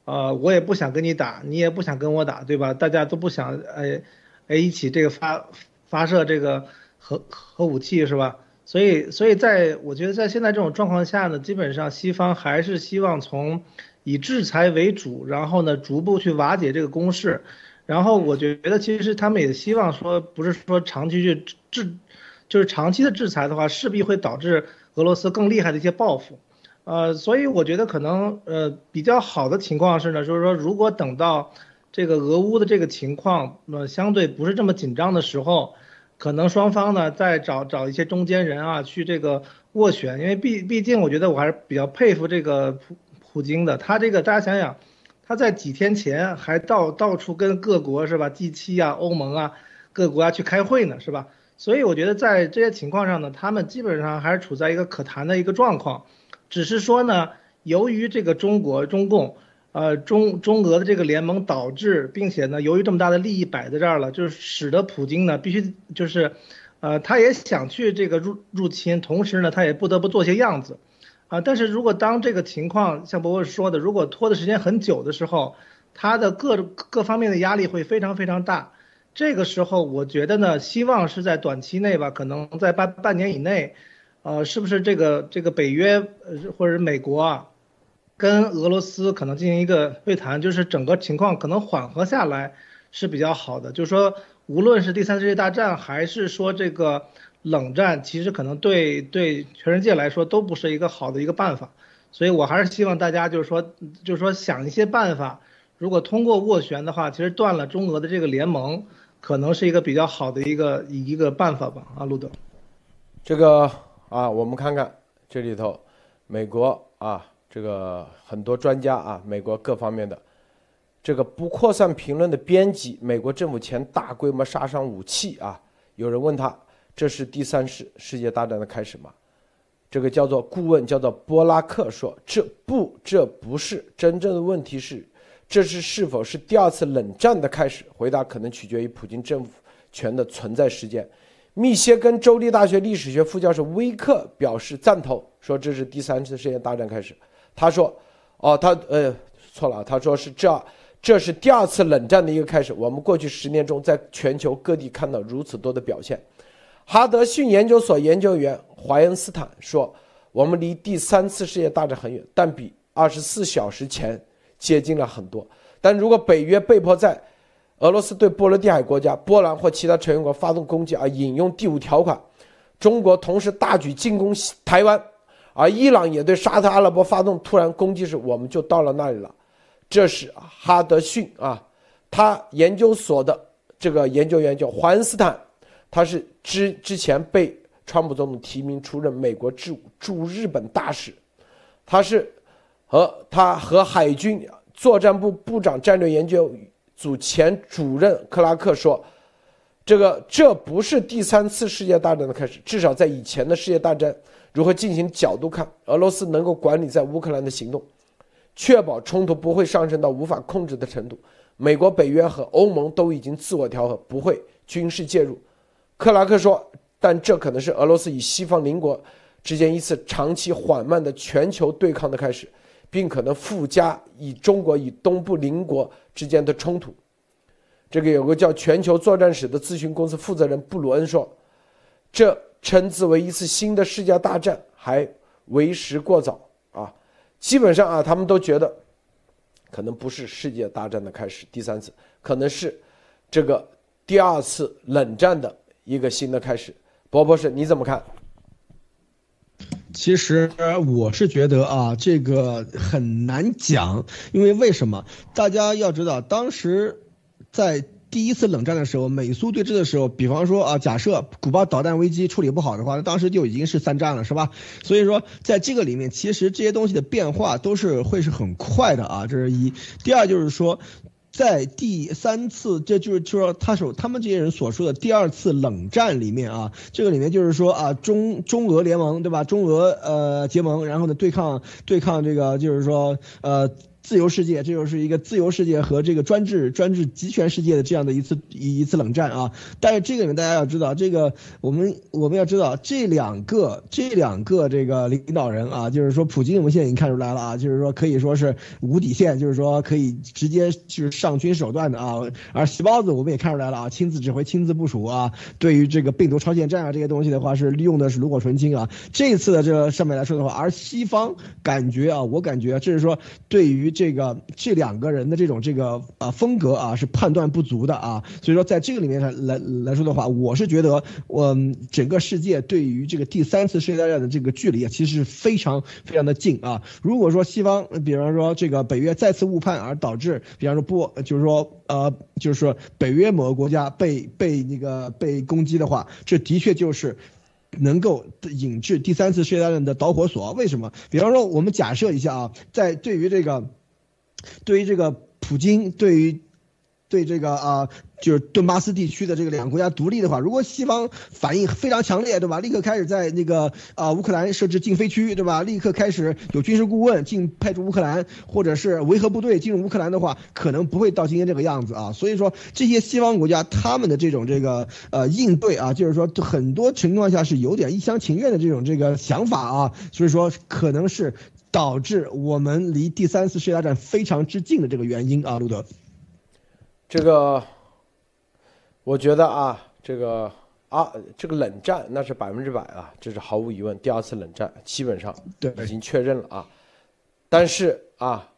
呃，我也不想跟你打，你也不想跟我打，对吧？大家都不想，哎，哎，一起这个发发射这个核核武器是吧？所以，所以在我觉得在现在这种状况下呢，基本上西方还是希望从以制裁为主，然后呢逐步去瓦解这个攻势，然后我觉得其实他们也希望说，不是说长期去制。就是长期的制裁的话，势必会导致俄罗斯更厉害的一些报复，呃，所以我觉得可能呃比较好的情况是呢，就是说如果等到这个俄乌的这个情况呃相对不是这么紧张的时候，可能双方呢再找找一些中间人啊去这个斡旋，因为毕毕竟我觉得我还是比较佩服这个普普京的，他这个大家想想，他在几天前还到到处跟各国是吧 G7 啊欧盟啊各国啊去开会呢是吧？所以我觉得在这些情况上呢，他们基本上还是处在一个可谈的一个状况，只是说呢，由于这个中国中共，呃中中俄的这个联盟导致，并且呢，由于这么大的利益摆在这儿了，就是使得普京呢必须就是，呃他也想去这个入入侵，同时呢他也不得不做些样子，啊，但是如果当这个情况像博博说的，如果拖的时间很久的时候，他的各各方面的压力会非常非常大。这个时候，我觉得呢，希望是在短期内吧，可能在半半年以内，呃，是不是这个这个北约或者美国啊，跟俄罗斯可能进行一个会谈，就是整个情况可能缓和下来是比较好的。就是说，无论是第三次世界大战，还是说这个冷战，其实可能对对全世界来说都不是一个好的一个办法。所以我还是希望大家就是说，就是说想一些办法，如果通过斡旋的话，其实断了中俄的这个联盟。可能是一个比较好的一个一个办法吧，啊，路德，这个啊，我们看看这里头，美国啊，这个很多专家啊，美国各方面的这个不扩散评论的编辑，美国政府前大规模杀伤武器啊，有人问他，这是第三世世界大战的开始吗？这个叫做顾问叫做波拉克说，这不，这不是真正的问题是。这是是否是第二次冷战的开始？回答可能取决于普京政府权的存在时间。密歇根州立大学历史学副教授威克表示赞同，说这是第三次世界大战开始。他说：“哦，他呃错了，他说是这，这是第二次冷战的一个开始。我们过去十年中在全球各地看到如此多的表现。”哈德逊研究所研究员怀恩斯坦说：“我们离第三次世界大战很远，但比二十四小时前。”接近了很多，但如果北约被迫在俄罗斯对波罗的海国家、波兰或其他成员国发动攻击而引用第五条款，中国同时大举进攻台湾，而伊朗也对沙特阿拉伯发动突然攻击时，我们就到了那里了。这是哈德逊啊，他研究所的这个研究员叫怀恩斯坦，他是之之前被川普总统提名出任美国驻驻日本大使，他是。和他和海军作战部部长战略研究组前主任克拉克说：“这个这不是第三次世界大战的开始，至少在以前的世界大战如何进行角度看，俄罗斯能够管理在乌克兰的行动，确保冲突不会上升到无法控制的程度。美国、北约和欧盟都已经自我调和，不会军事介入。”克拉克说：“但这可能是俄罗斯与西方邻国之间一次长期缓慢的全球对抗的开始。”并可能附加以中国与东部邻国之间的冲突。这个有个叫全球作战史的咨询公司负责人布鲁恩说：“这称之为一次新的世界大战还为时过早啊。基本上啊，他们都觉得可能不是世界大战的开始，第三次可能是这个第二次冷战的一个新的开始。博博士，你怎么看？其实我是觉得啊，这个很难讲，因为为什么？大家要知道，当时在第一次冷战的时候，美苏对峙的时候，比方说啊，假设古巴导弹危机处理不好的话，那当时就已经是三战了，是吧？所以说，在这个里面，其实这些东西的变化都是会是很快的啊，这是一。第二就是说。在第三次，这就是就说他所他们这些人所说的第二次冷战里面啊，这个里面就是说啊，中中俄联盟对吧？中俄呃结盟，然后呢对抗对抗这个就是说呃。自由世界，这就是一个自由世界和这个专制、专制集权世界的这样的一次一一次冷战啊！但是这个里面大家要知道，这个我们我们要知道这两个这两个这个领导人啊，就是说普京我们现在已经看出来了啊，就是说可以说是无底线，就是说可以直接就是上军手段的啊。而细包子我们也看出来了啊，亲自指挥、亲自部署啊，对于这个病毒超限战啊这些东西的话是利用的是炉火纯青啊。这次的这上面来说的话，而西方感觉啊，我感觉就是说对于这个这两个人的这种这个啊风格啊是判断不足的啊，所以说在这个里面来来说的话，我是觉得我整个世界对于这个第三次世界大战的这个距离啊，其实是非常非常的近啊。如果说西方，比方说这个北约再次误判而导致，比方说不就是说呃就是说北约某个国家被被那个被攻击的话，这的确就是。能够引致第三次世界大战的导火索？为什么？比方说，我们假设一下啊，在对于这个，对于这个普京，对于。对这个啊，就是顿巴斯地区的这个两个国家独立的话，如果西方反应非常强烈，对吧？立刻开始在那个啊乌克兰设置禁飞区，对吧？立刻开始有军事顾问进派驻乌克兰，或者是维和部队进入乌克兰的话，可能不会到今天这个样子啊。所以说，这些西方国家他们的这种这个呃应对啊，就是说很多情况下是有点一厢情愿的这种这个想法啊。所以说，可能是导致我们离第三次世界大战非常之近的这个原因啊，路德。这个，我觉得啊，这个啊，这个冷战那是百分之百啊，这是毫无疑问。第二次冷战基本上已经确认了啊，但是啊，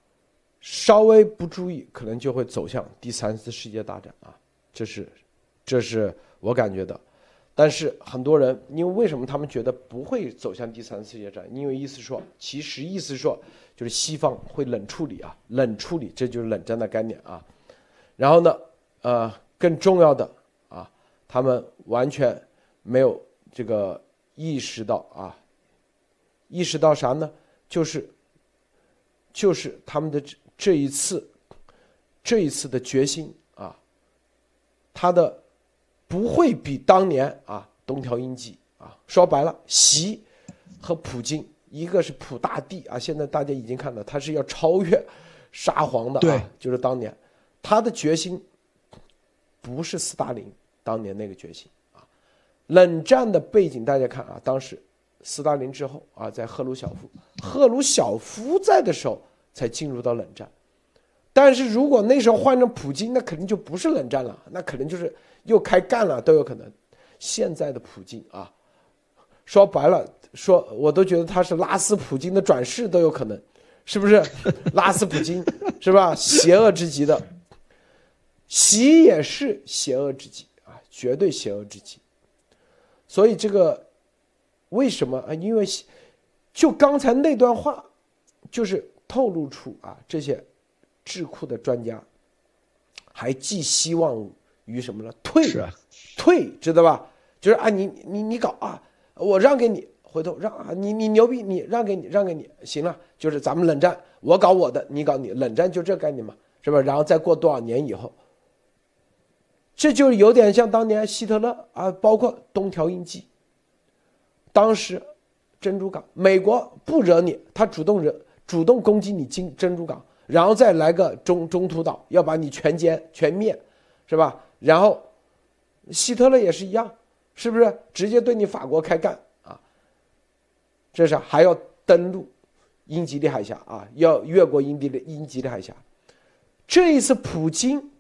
稍微不注意，可能就会走向第三次世界大战啊，这是，这是我感觉的。但是很多人，因为为什么他们觉得不会走向第三次世界战？因为意思说，其实意思说，就是西方会冷处理啊，冷处理，这就是冷战的概念啊。然后呢，呃，更重要的啊，他们完全没有这个意识到啊，意识到啥呢？就是，就是他们的这这一次，这一次的决心啊，他的不会比当年啊东条英机啊，说白了，习和普京，一个是普大帝啊，现在大家已经看到他是要超越沙皇的啊，就是当年。他的决心不是斯大林当年那个决心啊。冷战的背景大家看啊，当时斯大林之后啊，在赫鲁晓夫，赫鲁晓夫在的时候才进入到冷战。但是如果那时候换成普京，那肯定就不是冷战了，那可能就是又开干了都有可能。现在的普京啊，说白了说，我都觉得他是拉斯普京的转世都有可能，是不是？[LAUGHS] 拉斯普京是吧？邪恶之极的。习也是邪恶之极啊，绝对邪恶之极。所以这个为什么啊？因为就刚才那段话，就是透露出啊，这些智库的专家还寄希望于什么呢？退，退，知道吧？就是啊，你你你搞啊，我让给你，回头让啊，你你牛逼，你让给你，让给你，行了，就是咱们冷战，我搞我的，你搞你，冷战就这概念嘛，是吧？然后再过多少年以后。这就有点像当年希特勒啊，包括东条英机。当时珍珠港，美国不惹你，他主动惹，主动攻击你金珍珠港，然后再来个中中途岛，要把你全歼全灭，是吧？然后希特勒也是一样，是不是直接对你法国开干啊？这是还要登陆英吉利海峡啊，要越过英吉利英吉利海峡。这一次普京。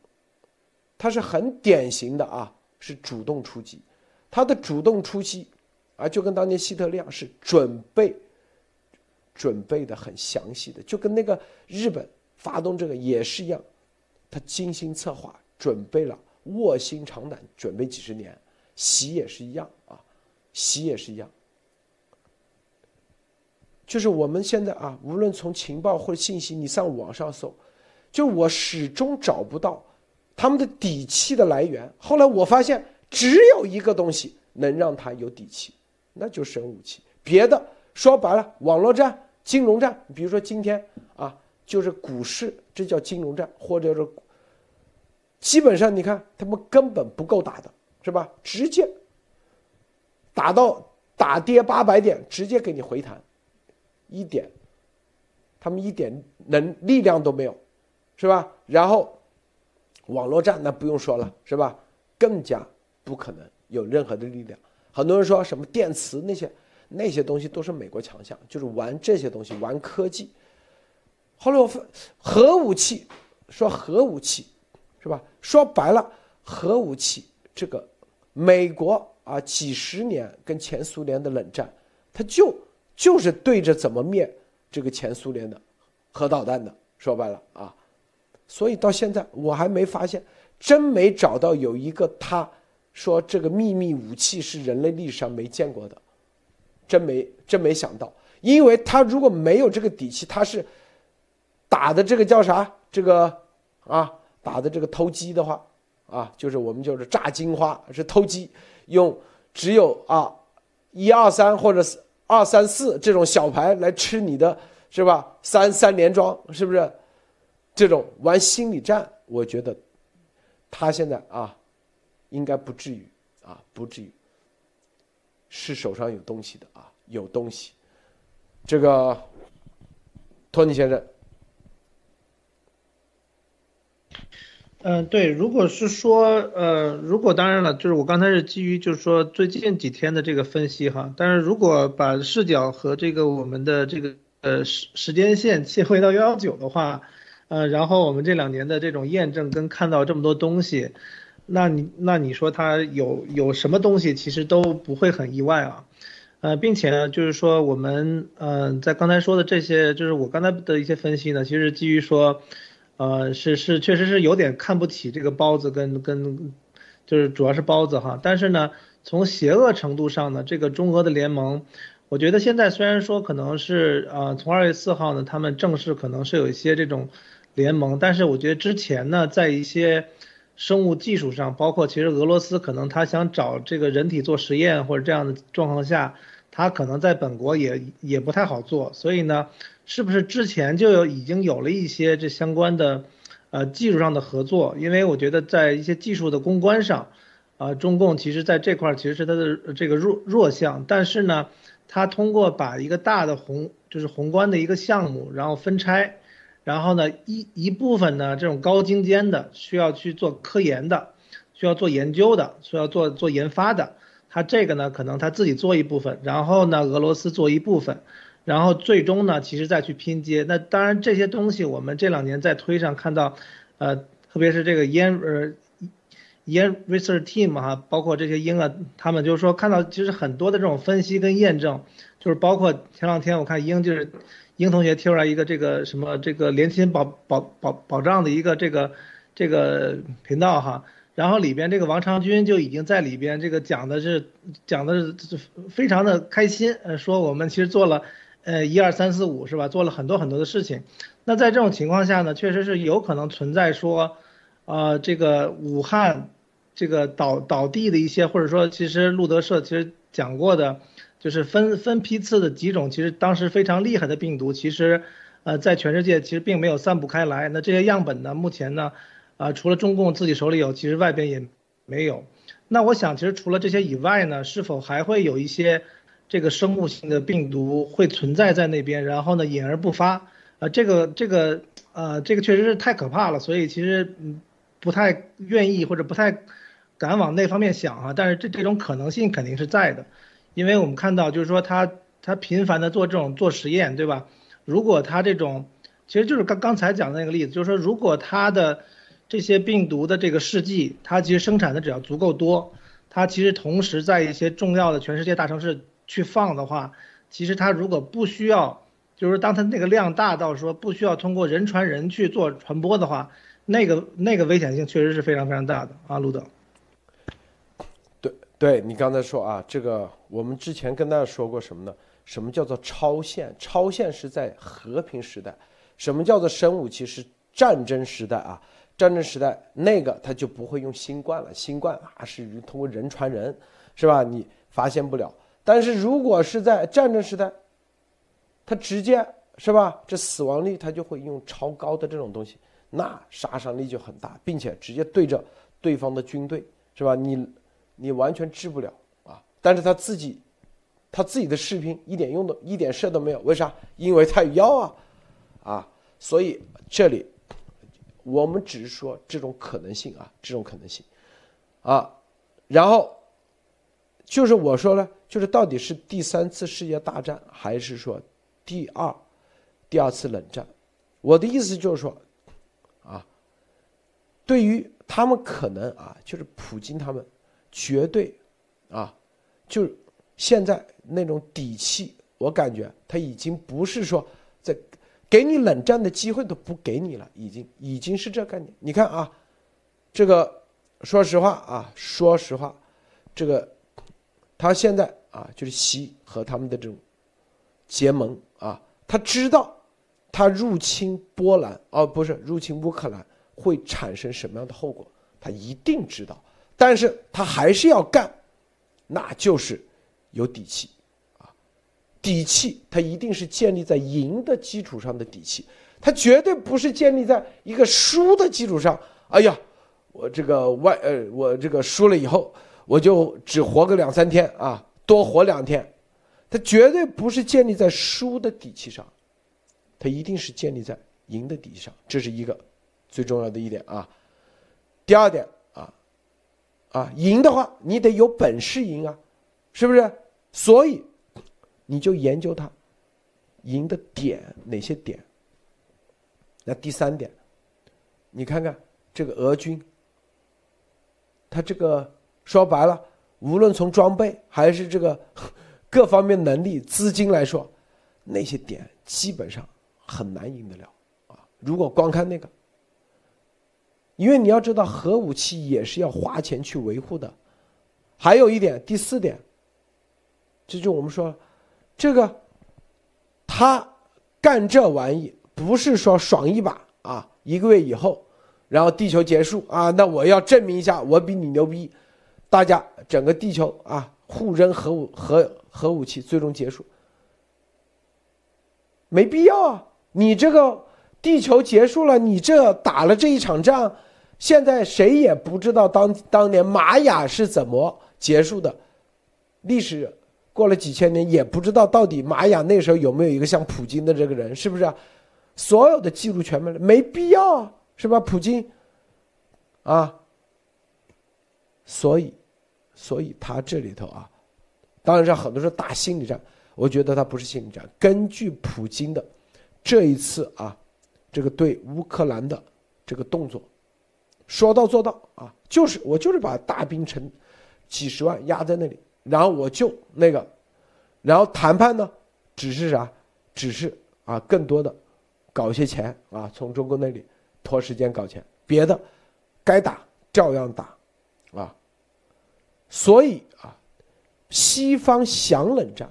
他是很典型的啊，是主动出击，他的主动出击，啊，就跟当年希特勒，是准备准备的很详细的，就跟那个日本发动这个也是一样，他精心策划，准备了卧薪尝胆，准备几十年，习也是一样啊，习也是一样。就是我们现在啊，无论从情报或者信息，你上网上搜，就我始终找不到他们的底气的来源。后来我发现，只有一个东西能让他有底气，那就是生武器。别的说白了，网络战、金融战，比如说今天啊，就是股市，这叫金融战，或者是基本上你看他们根本不够打的，是吧？直接打到打跌八百点，直接给你回弹。一点，他们一点能力量都没有，是吧？然后，网络战那不用说了，是吧？更加不可能有任何的力量。很多人说什么电磁那些那些东西都是美国强项，就是玩这些东西，玩科技。后来我发核武器，说核武器，是吧？说白了，核武器这个美国啊，几十年跟前苏联的冷战，它就。就是对着怎么灭这个前苏联的核导弹的，说白了啊，所以到现在我还没发现，真没找到有一个他说这个秘密武器是人类历史上没见过的，真没真没想到，因为他如果没有这个底气，他是打的这个叫啥？这个啊，打的这个偷鸡的话啊，就是我们就是炸金花是偷鸡，用只有啊一二三或者是。二三四这种小牌来吃你的是吧？三三连庄是不是？这种玩心理战，我觉得他现在啊，应该不至于啊，不至于是手上有东西的啊，有东西。这个托尼先生。嗯，对，如果是说，呃，如果当然了，就是我刚才是基于就是说最近几天的这个分析哈，但是如果把视角和这个我们的这个呃时时间线切回到幺幺九的话，呃，然后我们这两年的这种验证跟看到这么多东西，那你那你说它有有什么东西其实都不会很意外啊，呃，并且呢，就是说我们嗯在刚才说的这些，就是我刚才的一些分析呢，其实基于说。呃，是是，确实是有点看不起这个包子跟跟，就是主要是包子哈。但是呢，从邪恶程度上呢，这个中俄的联盟，我觉得现在虽然说可能是呃从二月四号呢，他们正式可能是有一些这种联盟，但是我觉得之前呢，在一些生物技术上，包括其实俄罗斯可能他想找这个人体做实验或者这样的状况下，他可能在本国也也不太好做，所以呢。是不是之前就有已经有了一些这相关的，呃技术上的合作？因为我觉得在一些技术的攻关上，啊，中共其实在这块其实是它的这个弱弱项。但是呢，它通过把一个大的宏就是宏观的一个项目，然后分拆，然后呢一一部分呢这种高精尖的需要去做科研的，需要做研究的，需要做做研发的，它这个呢可能它自己做一部分，然后呢俄罗斯做一部分。然后最终呢，其实再去拼接。那当然这些东西，我们这两年在推上看到，呃，特别是这个烟呃烟 research team 哈，包括这些英啊，他们就是说看到其实很多的这种分析跟验证，就是包括前两天我看英就是英同学贴出来一个这个什么这个联勤保保保保障的一个这个这个频道哈，然后里边这个王长军就已经在里边这个讲的是讲的是非常的开心，呃，说我们其实做了。呃，一二三四五是吧？做了很多很多的事情。那在这种情况下呢，确实是有可能存在说，呃，这个武汉这个倒倒地的一些，或者说其实路德社其实讲过的，就是分分批次的几种，其实当时非常厉害的病毒，其实呃在全世界其实并没有散布开来。那这些样本呢，目前呢，啊除了中共自己手里有，其实外边也没有。那我想，其实除了这些以外呢，是否还会有一些？这个生物性的病毒会存在在那边，然后呢，隐而不发，啊，这个这个呃，这个确实是太可怕了，所以其实嗯，不太愿意或者不太敢往那方面想哈，但是这这种可能性肯定是在的，因为我们看到就是说他他频繁的做这种做实验，对吧？如果他这种其实就是刚刚才讲的那个例子，就是说如果他的这些病毒的这个试剂，它其实生产的只要足够多。它其实同时在一些重要的全世界大城市去放的话，其实它如果不需要，就是当它那个量大到说不需要通过人传人去做传播的话，那个那个危险性确实是非常非常大的啊，路德。对，对你刚才说啊，这个我们之前跟大家说过什么呢？什么叫做超限？超限是在和平时代，什么叫做生武器？是战争时代啊。战争时代那个他就不会用新冠了，新冠啊是通过人传人，是吧？你发现不了。但是如果是在战争时代，他直接是吧？这死亡率他就会用超高的这种东西，那杀伤力就很大，并且直接对着对方的军队，是吧？你你完全治不了啊。但是他自己他自己的士兵一点用都一点事都没有，为啥？因为他有药啊啊！所以这里。我们只是说这种可能性啊，这种可能性，啊，然后就是我说了，就是到底是第三次世界大战还是说第二第二次冷战？我的意思就是说，啊，对于他们可能啊，就是普京他们绝对啊，就现在那种底气，我感觉他已经不是说在。给你冷战的机会都不给你了，已经已经是这概念。你看啊，这个说实话啊，说实话，这个他现在啊，就是习和他们的这种结盟啊，他知道他入侵波兰哦，不是入侵乌克兰会产生什么样的后果，他一定知道，但是他还是要干，那就是有底气。底气，它一定是建立在赢的基础上的底气，它绝对不是建立在一个输的基础上。哎呀，我这个外呃，我这个输了以后，我就只活个两三天啊，多活两天，它绝对不是建立在输的底气上，它一定是建立在赢的底气上，这是一个最重要的一点啊。第二点啊，啊，赢的话你得有本事赢啊，是不是？所以。你就研究它赢的点哪些点？那第三点，你看看这个俄军，他这个说白了，无论从装备还是这个各方面能力、资金来说，那些点基本上很难赢得了啊！如果光看那个，因为你要知道，核武器也是要花钱去维护的。还有一点，第四点，这就我们说。这个，他干这玩意不是说爽一把啊，一个月以后，然后地球结束啊，那我要证明一下我比你牛逼，大家整个地球啊互扔核武核核武器，最终结束，没必要啊！你这个地球结束了，你这打了这一场仗，现在谁也不知道当当年玛雅是怎么结束的，历史。过了几千年，也不知道到底玛雅那时候有没有一个像普京的这个人，是不是？啊所有的记录全没了，没必要啊，是吧？普京，啊，所以，所以他这里头啊，当然是很多是打心理战，我觉得他不是心理战。根据普京的这一次啊，这个对乌克兰的这个动作，说到做到啊，就是我就是把大兵成几十万压在那里。然后我就那个，然后谈判呢，只是啥？只是啊，更多的搞一些钱啊，从中国那里拖时间搞钱，别的该打照样打，啊。所以啊，西方想冷战，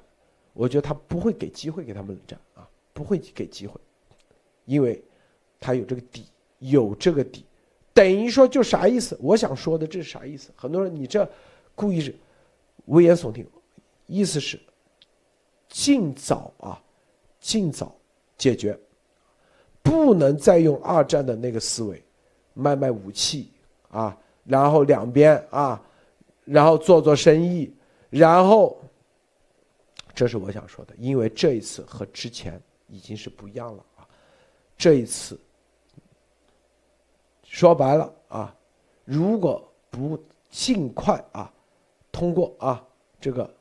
我觉得他不会给机会给他们冷战啊，不会给机会，因为他有这个底，有这个底，等于说就啥意思？我想说的这是啥意思？很多人你这故意是。危言耸听，意思是尽早啊，尽早解决，不能再用二战的那个思维，卖卖武器啊，然后两边啊，然后做做生意，然后，这是我想说的，因为这一次和之前已经是不一样了啊，这一次说白了啊，如果不尽快啊。通过啊，这个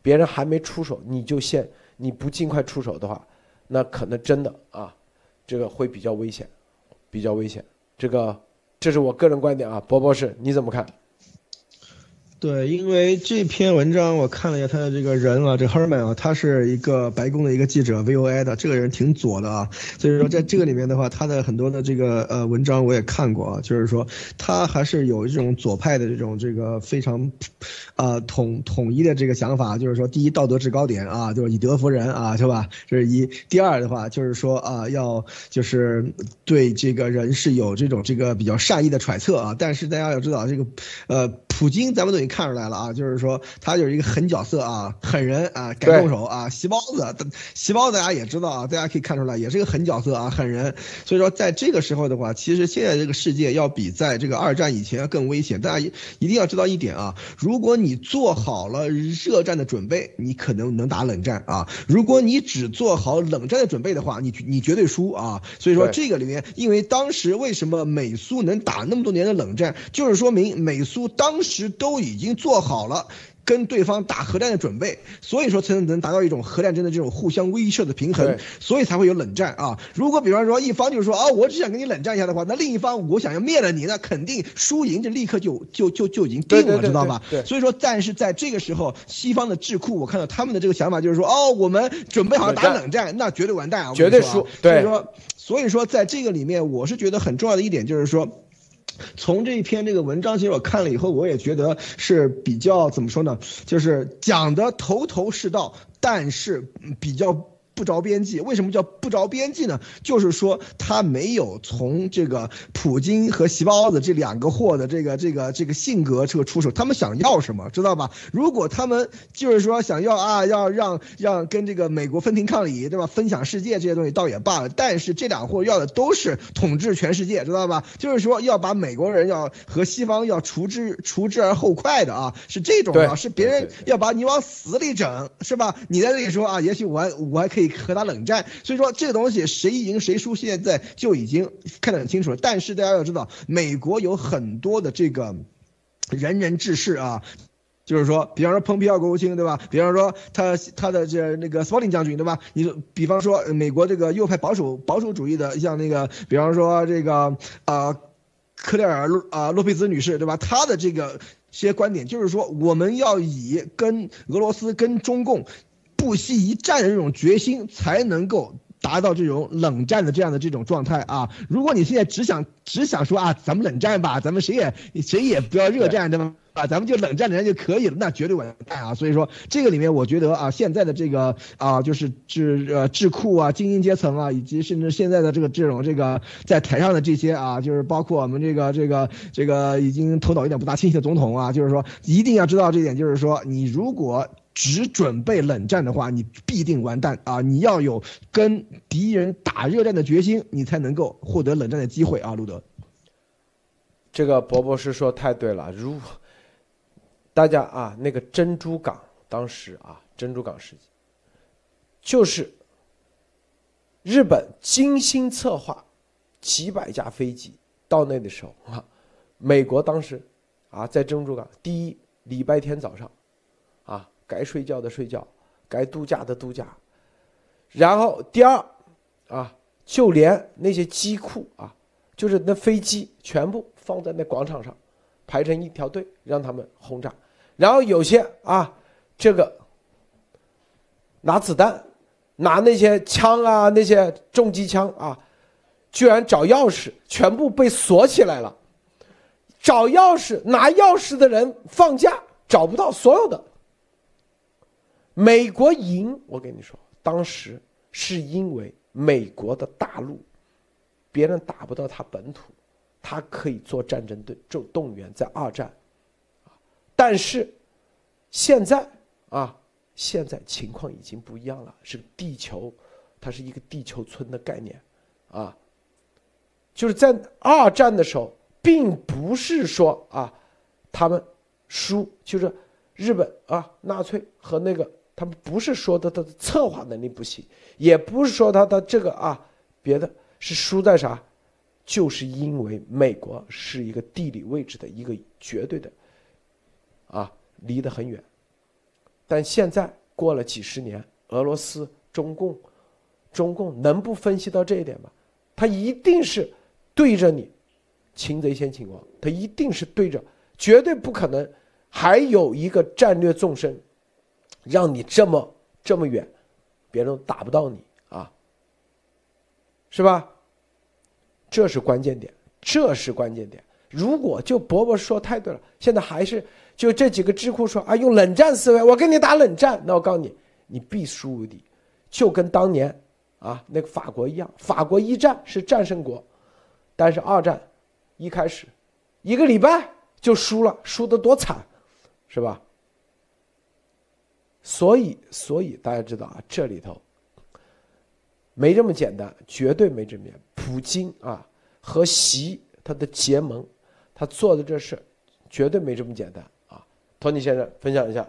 别人还没出手，你就先你不尽快出手的话，那可能真的啊，这个会比较危险，比较危险。这个这是我个人观点啊，博博士你怎么看？对，因为这篇文章我看了一下，他的这个人啊，这 Herman 啊，他是一个白宫的一个记者，VOA 的，这个人挺左的啊。所以说，在这个里面的话，他的很多的这个呃文章我也看过啊，就是说他还是有这种左派的这种这个非常，啊统统一的这个想法，就是说第一道德制高点啊，就是以德服人啊，是吧？这是一。第二的话，就是说啊，要就是对这个人是有这种这个比较善意的揣测啊。但是大家要知道，这个呃，普京咱们都已经。看出来了啊，就是说他就是一个狠角色啊，狠人啊，敢动手啊，细包子，细胞大家也知道啊，大家可以看出来，也是个狠角色啊，狠人。所以说，在这个时候的话，其实现在这个世界要比在这个二战以前要更危险。大家一一定要知道一点啊，如果你做好了热战的准备，你可能能打冷战啊；如果你只做好冷战的准备的话，你你绝对输啊。所以说这个里面，因为当时为什么美苏能打那么多年的冷战，就是说明美苏当时都已。经做好了跟对方打核战的准备，所以说才能能达到一种核战争的这种互相威慑的平衡，所以才会有冷战啊。如果比方说一方就是说啊，我只想跟你冷战一下的话，那另一方我想要灭了你，那肯定输赢就立刻就就就就已经定了，知道吧？所以说，但是在这个时候，西方的智库，我看到他们的这个想法就是说，哦，我们准备好打冷战，那绝对完蛋啊，绝对输。所以说，所以说，在这个里面，我是觉得很重要的一点就是说。从这一篇这个文章，其实我看了以后，我也觉得是比较怎么说呢？就是讲的头头是道，但是比较。不着边际，为什么叫不着边际呢？就是说他没有从这个普京和席包子这两个货的这个这个这个性格这个出手，他们想要什么，知道吧？如果他们就是说想要啊，要让让跟这个美国分庭抗礼，对吧？分享世界这些东西倒也罢了，但是这两货要的都是统治全世界，知道吧？就是说要把美国人要和西方要除之除之而后快的啊，是这种啊，是别人要把你往死里整，是吧？你在这里说啊，也许我还我还可以。和他冷战，所以说这个东西谁赢谁输，现在就已经看得很清楚了。但是大家要知道，美国有很多的这个仁人志士啊，就是说，比方说蓬皮奥国务卿，对吧？比方说他他的这那个斯保林将军，对吧？你比方说美国这个右派保守保守主义的，像那个，比方说这个啊，克莱尔啊洛佩兹女士，对吧？她的这个些观点就是说，我们要以跟俄罗斯跟中共。不惜一战的这种决心，才能够达到这种冷战的这样的这种状态啊！如果你现在只想只想说啊，咱们冷战吧，咱们谁也谁也不要热战，对吧？啊，咱们就冷战冷战就可以了，那绝对完蛋啊！所以说这个里面，我觉得啊，现在的这个啊，就是智呃智库啊、精英阶层啊，以及甚至现在的这个这种这个在台上的这些啊，就是包括我们这个这个这个已经头脑有点不大清晰的总统啊，就是说一定要知道这一点，就是说你如果。只准备冷战的话，你必定完蛋啊！你要有跟敌人打热战的决心，你才能够获得冷战的机会啊！路德，这个博博士说太对了。如大家啊，那个珍珠港当时啊，珍珠港事件，就是日本精心策划，几百架飞机到那的时候啊，美国当时啊，在珍珠港第一礼拜天早上。该睡觉的睡觉，该度假的度假，然后第二，啊，就连那些机库啊，就是那飞机全部放在那广场上，排成一条队让他们轰炸，然后有些啊，这个拿子弹，拿那些枪啊，那些重机枪啊，居然找钥匙，全部被锁起来了，找钥匙拿钥匙的人放假找不到，所有的。美国赢，我跟你说，当时是因为美国的大陆，别人打不到他本土，他可以做战争队就动员，在二战，但是现在啊，现在情况已经不一样了，是地球，它是一个地球村的概念，啊，就是在二战的时候，并不是说啊，他们输，就是日本啊，纳粹和那个。他们不是说的他的策划能力不行，也不是说他的这个啊，别的是输在啥，就是因为美国是一个地理位置的一个绝对的，啊，离得很远。但现在过了几十年，俄罗斯、中共、中共能不分析到这一点吗？他一定是对着你，擒贼先擒王，他一定是对着，绝对不可能还有一个战略纵深，让你这么这么远，别人打不到你啊，是吧？这是关键点，这是关键点。如果就伯伯说太对了，现在还是就这几个智库说啊，用冷战思维，我跟你打冷战，那我告诉你，你必输无疑，就跟当年啊那个法国一样，法国一战是战胜国，但是二战一开始一个礼拜就输了，输得多惨，是吧？所以，所以大家知道啊，这里头没这么简单，绝对没这么简单。普京啊和习他的结盟。他做的这事，绝对没这么简单啊！托尼先生分享一下。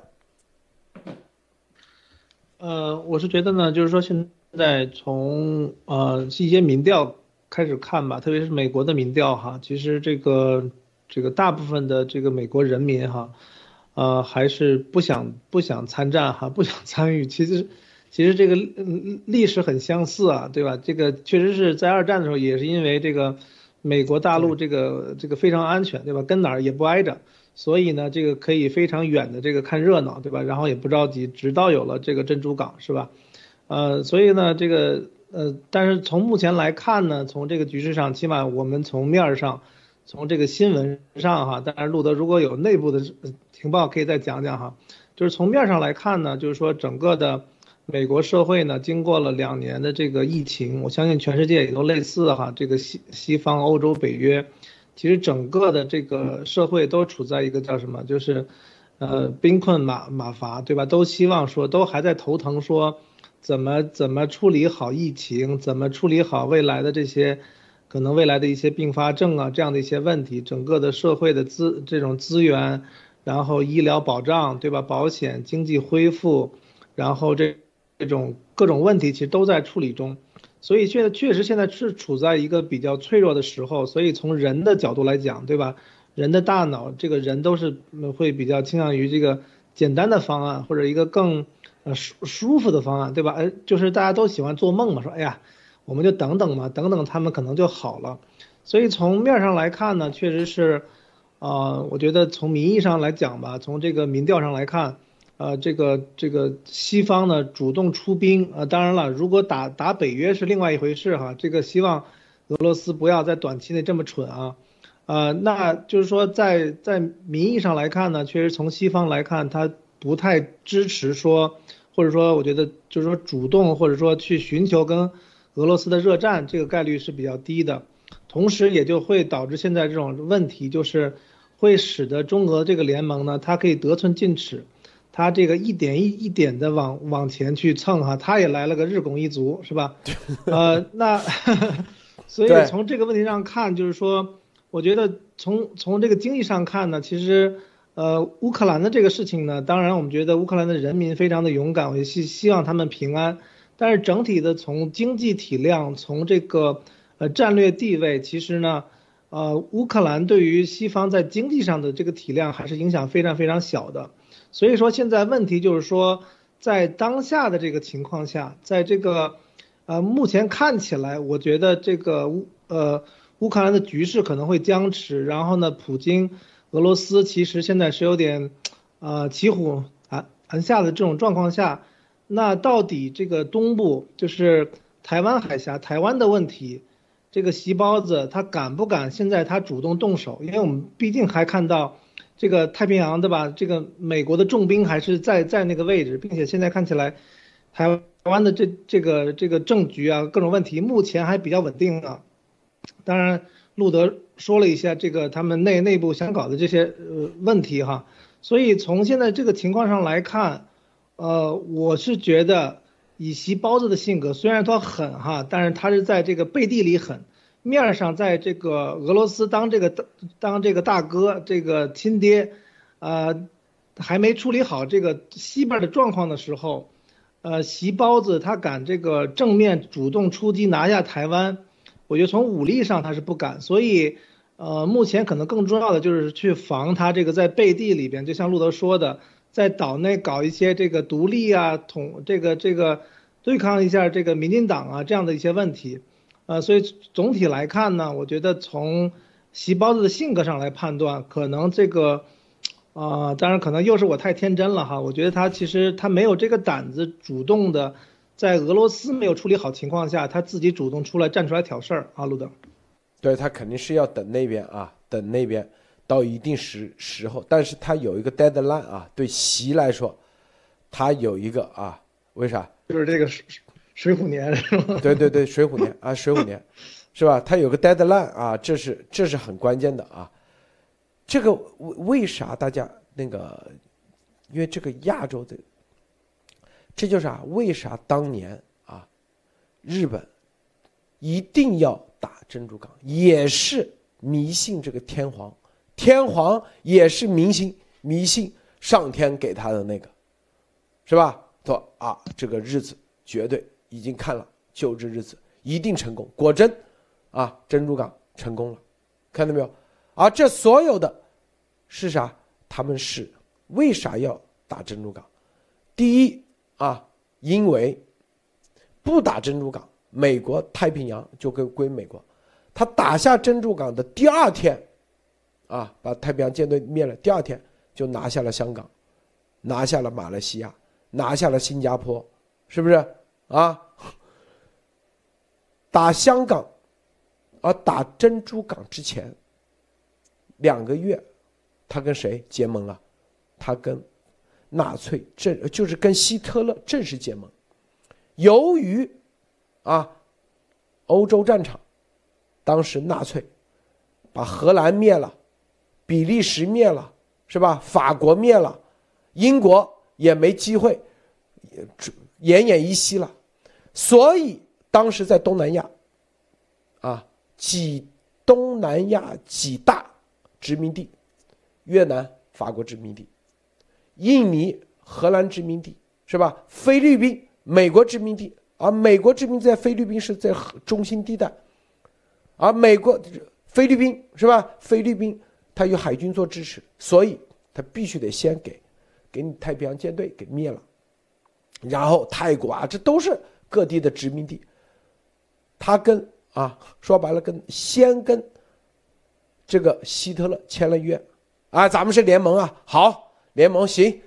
呃，我是觉得呢，就是说现在从呃一些民调开始看吧，特别是美国的民调哈，其实这个这个大部分的这个美国人民哈，呃还是不想不想参战哈，不想参与。其实其实这个历史很相似啊，对吧？这个确实是在二战的时候也是因为这个。美国大陆这个这个非常安全，对吧？跟哪儿也不挨着，所以呢，这个可以非常远的这个看热闹，对吧？然后也不着急，直到有了这个珍珠港，是吧？呃，所以呢，这个呃，但是从目前来看呢，从这个局势上，起码我们从面儿上，从这个新闻上哈，当然路德如果有内部的情报可以再讲讲哈，就是从面上来看呢，就是说整个的。美国社会呢，经过了两年的这个疫情，我相信全世界也都类似哈。这个西西方、欧洲、北约，其实整个的这个社会都处在一个叫什么，就是，呃，兵困马马乏，对吧？都希望说，都还在头疼说，怎么怎么处理好疫情，怎么处理好未来的这些，可能未来的一些并发症啊，这样的一些问题，整个的社会的资这种资源，然后医疗保障，对吧？保险、经济恢复，然后这。这种各种问题其实都在处理中，所以现在确实现在是处在一个比较脆弱的时候，所以从人的角度来讲，对吧？人的大脑，这个人都是会比较倾向于这个简单的方案或者一个更舒舒服的方案，对吧？哎，就是大家都喜欢做梦嘛，说哎呀，我们就等等嘛，等等他们可能就好了。所以从面上来看呢，确实是，啊，我觉得从名义上来讲吧，从这个民调上来看。呃，这个这个西方呢主动出兵，呃，当然了，如果打打北约是另外一回事哈。这个希望俄罗斯不要在短期内这么蠢啊，呃，那就是说在在名义上来看呢，确实从西方来看，他不太支持说，或者说我觉得就是说主动或者说去寻求跟俄罗斯的热战，这个概率是比较低的，同时也就会导致现在这种问题，就是会使得中俄这个联盟呢，它可以得寸进尺。它这个一点一一点的往往前去蹭哈，它也来了个日拱一卒，是吧？[LAUGHS] 呃，那 [LAUGHS] 所以从这个问题上看，就是说，我觉得从从这个经济上看呢，其实呃，乌克兰的这个事情呢，当然我们觉得乌克兰的人民非常的勇敢，我也希希望他们平安。但是整体的从经济体量，从这个呃战略地位，其实呢，呃，乌克兰对于西方在经济上的这个体量还是影响非常非常小的。所以说，现在问题就是说，在当下的这个情况下，在这个，呃，目前看起来，我觉得这个乌呃乌克兰的局势可能会僵持。然后呢，普京俄罗斯其实现在是有点，呃，骑虎难难下的这种状况下，那到底这个东部就是台湾海峡台湾的问题，这个席包子他敢不敢现在他主动动手？因为我们毕竟还看到。这个太平洋对吧？这个美国的重兵还是在在那个位置，并且现在看起来，台湾的这这个这个政局啊，各种问题目前还比较稳定啊。当然，路德说了一下这个他们内内部想搞的这些呃问题哈。所以从现在这个情况上来看，呃，我是觉得以习包子的性格，虽然他狠哈，但是他是在这个背地里狠。面上，在这个俄罗斯当这个当当这个大哥，这个亲爹，呃，还没处理好这个西边的状况的时候，呃，习包子他敢这个正面主动出击拿下台湾，我觉得从武力上他是不敢，所以，呃，目前可能更重要的就是去防他这个在背地里边，就像路德说的，在岛内搞一些这个独立啊，统这个这个对抗一下这个民进党啊这样的一些问题。呃，所以总体来看呢，我觉得从席包子的性格上来判断，可能这个，啊，当然可能又是我太天真了哈。我觉得他其实他没有这个胆子，主动的在俄罗斯没有处理好情况下，他自己主动出来站出来挑事儿啊，路德。对他肯定是要等那边啊，等那边到一定时时候，但是他有一个 deadline 啊，对习来说，他有一个啊，为啥？就是这个水水虎年是吗？对对对，水虎年啊，水虎年，是吧？他有个 deadline 啊，这是这是很关键的啊。这个为为啥大家那个？因为这个亚洲的，这就是啊，为啥当年啊，日本一定要打珍珠港，也是迷信这个天皇，天皇也是迷信迷信上天给他的那个，是吧？说啊，这个日子绝对已经看了，就这日子一定成功。果真，啊，珍珠港成功了，看到没有？而这所有的。是啥？他们是为啥要打珍珠港？第一啊，因为不打珍珠港，美国太平洋就归归美国。他打下珍珠港的第二天，啊，把太平洋舰队灭了。第二天就拿下了香港，拿下了马来西亚，拿下了新加坡，是不是？啊，打香港，啊打珍珠港之前两个月。他跟谁结盟了？他跟纳粹正就是跟希特勒正式结盟。由于啊，欧洲战场，当时纳粹把荷兰灭了，比利时灭了，是吧？法国灭了，英国也没机会，奄奄一息了。所以当时在东南亚，啊，几东南亚几大殖民地。越南、法国殖民地，印尼、荷兰殖民地，是吧？菲律宾、美国殖民地，而美国殖民在菲律宾是在中心地带，而美国、菲律宾是吧？菲律宾他有海军做支持，所以他必须得先给，给你太平洋舰队给灭了，然后泰国啊，这都是各地的殖民地，他跟啊，说白了，跟先跟这个希特勒签了约。啊，咱们是联盟啊，好，联盟行，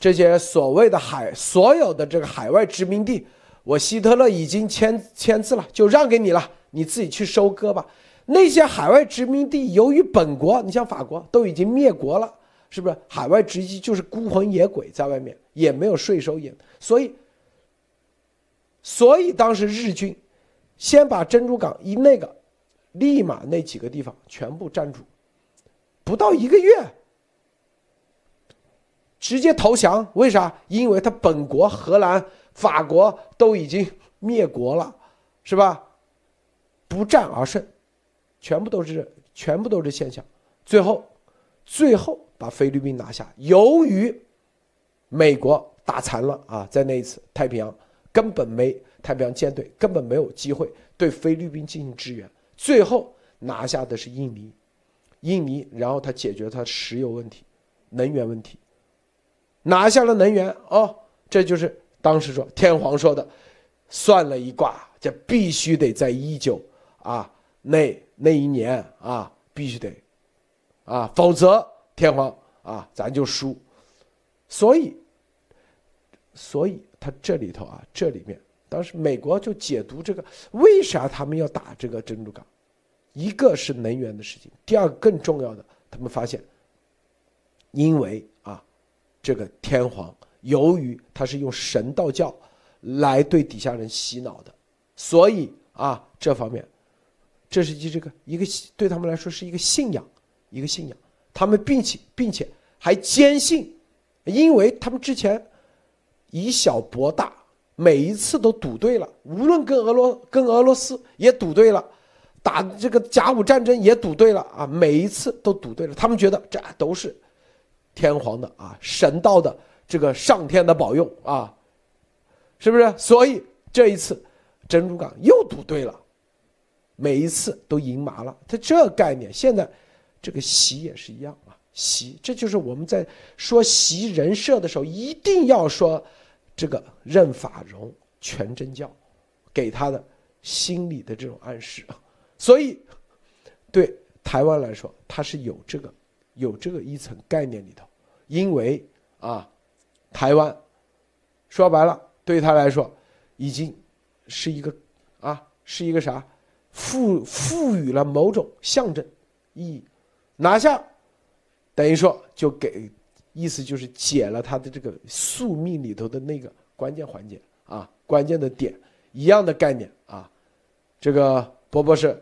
这些所谓的海，所有的这个海外殖民地，我希特勒已经签签字了，就让给你了，你自己去收割吧。那些海外殖民地，由于本国，你像法国都已经灭国了，是不是？海外殖民就是孤魂野鬼在外面，也没有税收，也所以，所以当时日军先把珍珠港一那个，立马那几个地方全部占住。不到一个月，直接投降？为啥？因为他本国荷兰、法国都已经灭国了，是吧？不战而胜，全部都是全部都是现象。最后，最后把菲律宾拿下。由于美国打残了啊，在那一次太平洋根本没太平洋舰队根本没有机会对菲律宾进行支援，最后拿下的是印尼。印尼，然后他解决他石油问题、能源问题，拿下了能源哦，这就是当时说天皇说的，算了一卦，这必须得在一九啊那那一年啊，必须得啊，否则天皇啊咱就输。所以，所以他这里头啊，这里面当时美国就解读这个，为啥他们要打这个珍珠港？一个是能源的事情，第二个更重要的，他们发现，因为啊，这个天皇由于他是用神道教来对底下人洗脑的，所以啊，这方面，这是一这个一个对他们来说是一个信仰，一个信仰，他们并且并且还坚信，因为他们之前以小博大，每一次都赌对了，无论跟俄罗跟俄罗斯也赌对了。打这个甲午战争也赌对了啊，每一次都赌对了。他们觉得这都是天皇的啊，神道的这个上天的保佑啊，是不是？所以这一次珍珠港又赌对了，每一次都赢麻了。他这概念现在这个习也是一样啊，习这就是我们在说习人设的时候一定要说这个任法荣全真教给他的心理的这种暗示啊。所以，对台湾来说，它是有这个有这个一层概念里头，因为啊，台湾说白了，对他来说，已经是一个啊，是一个啥，赋赋予了某种象征意义，拿下，等于说就给意思就是解了他的这个宿命里头的那个关键环节啊，关键的点一样的概念啊，这个波波是。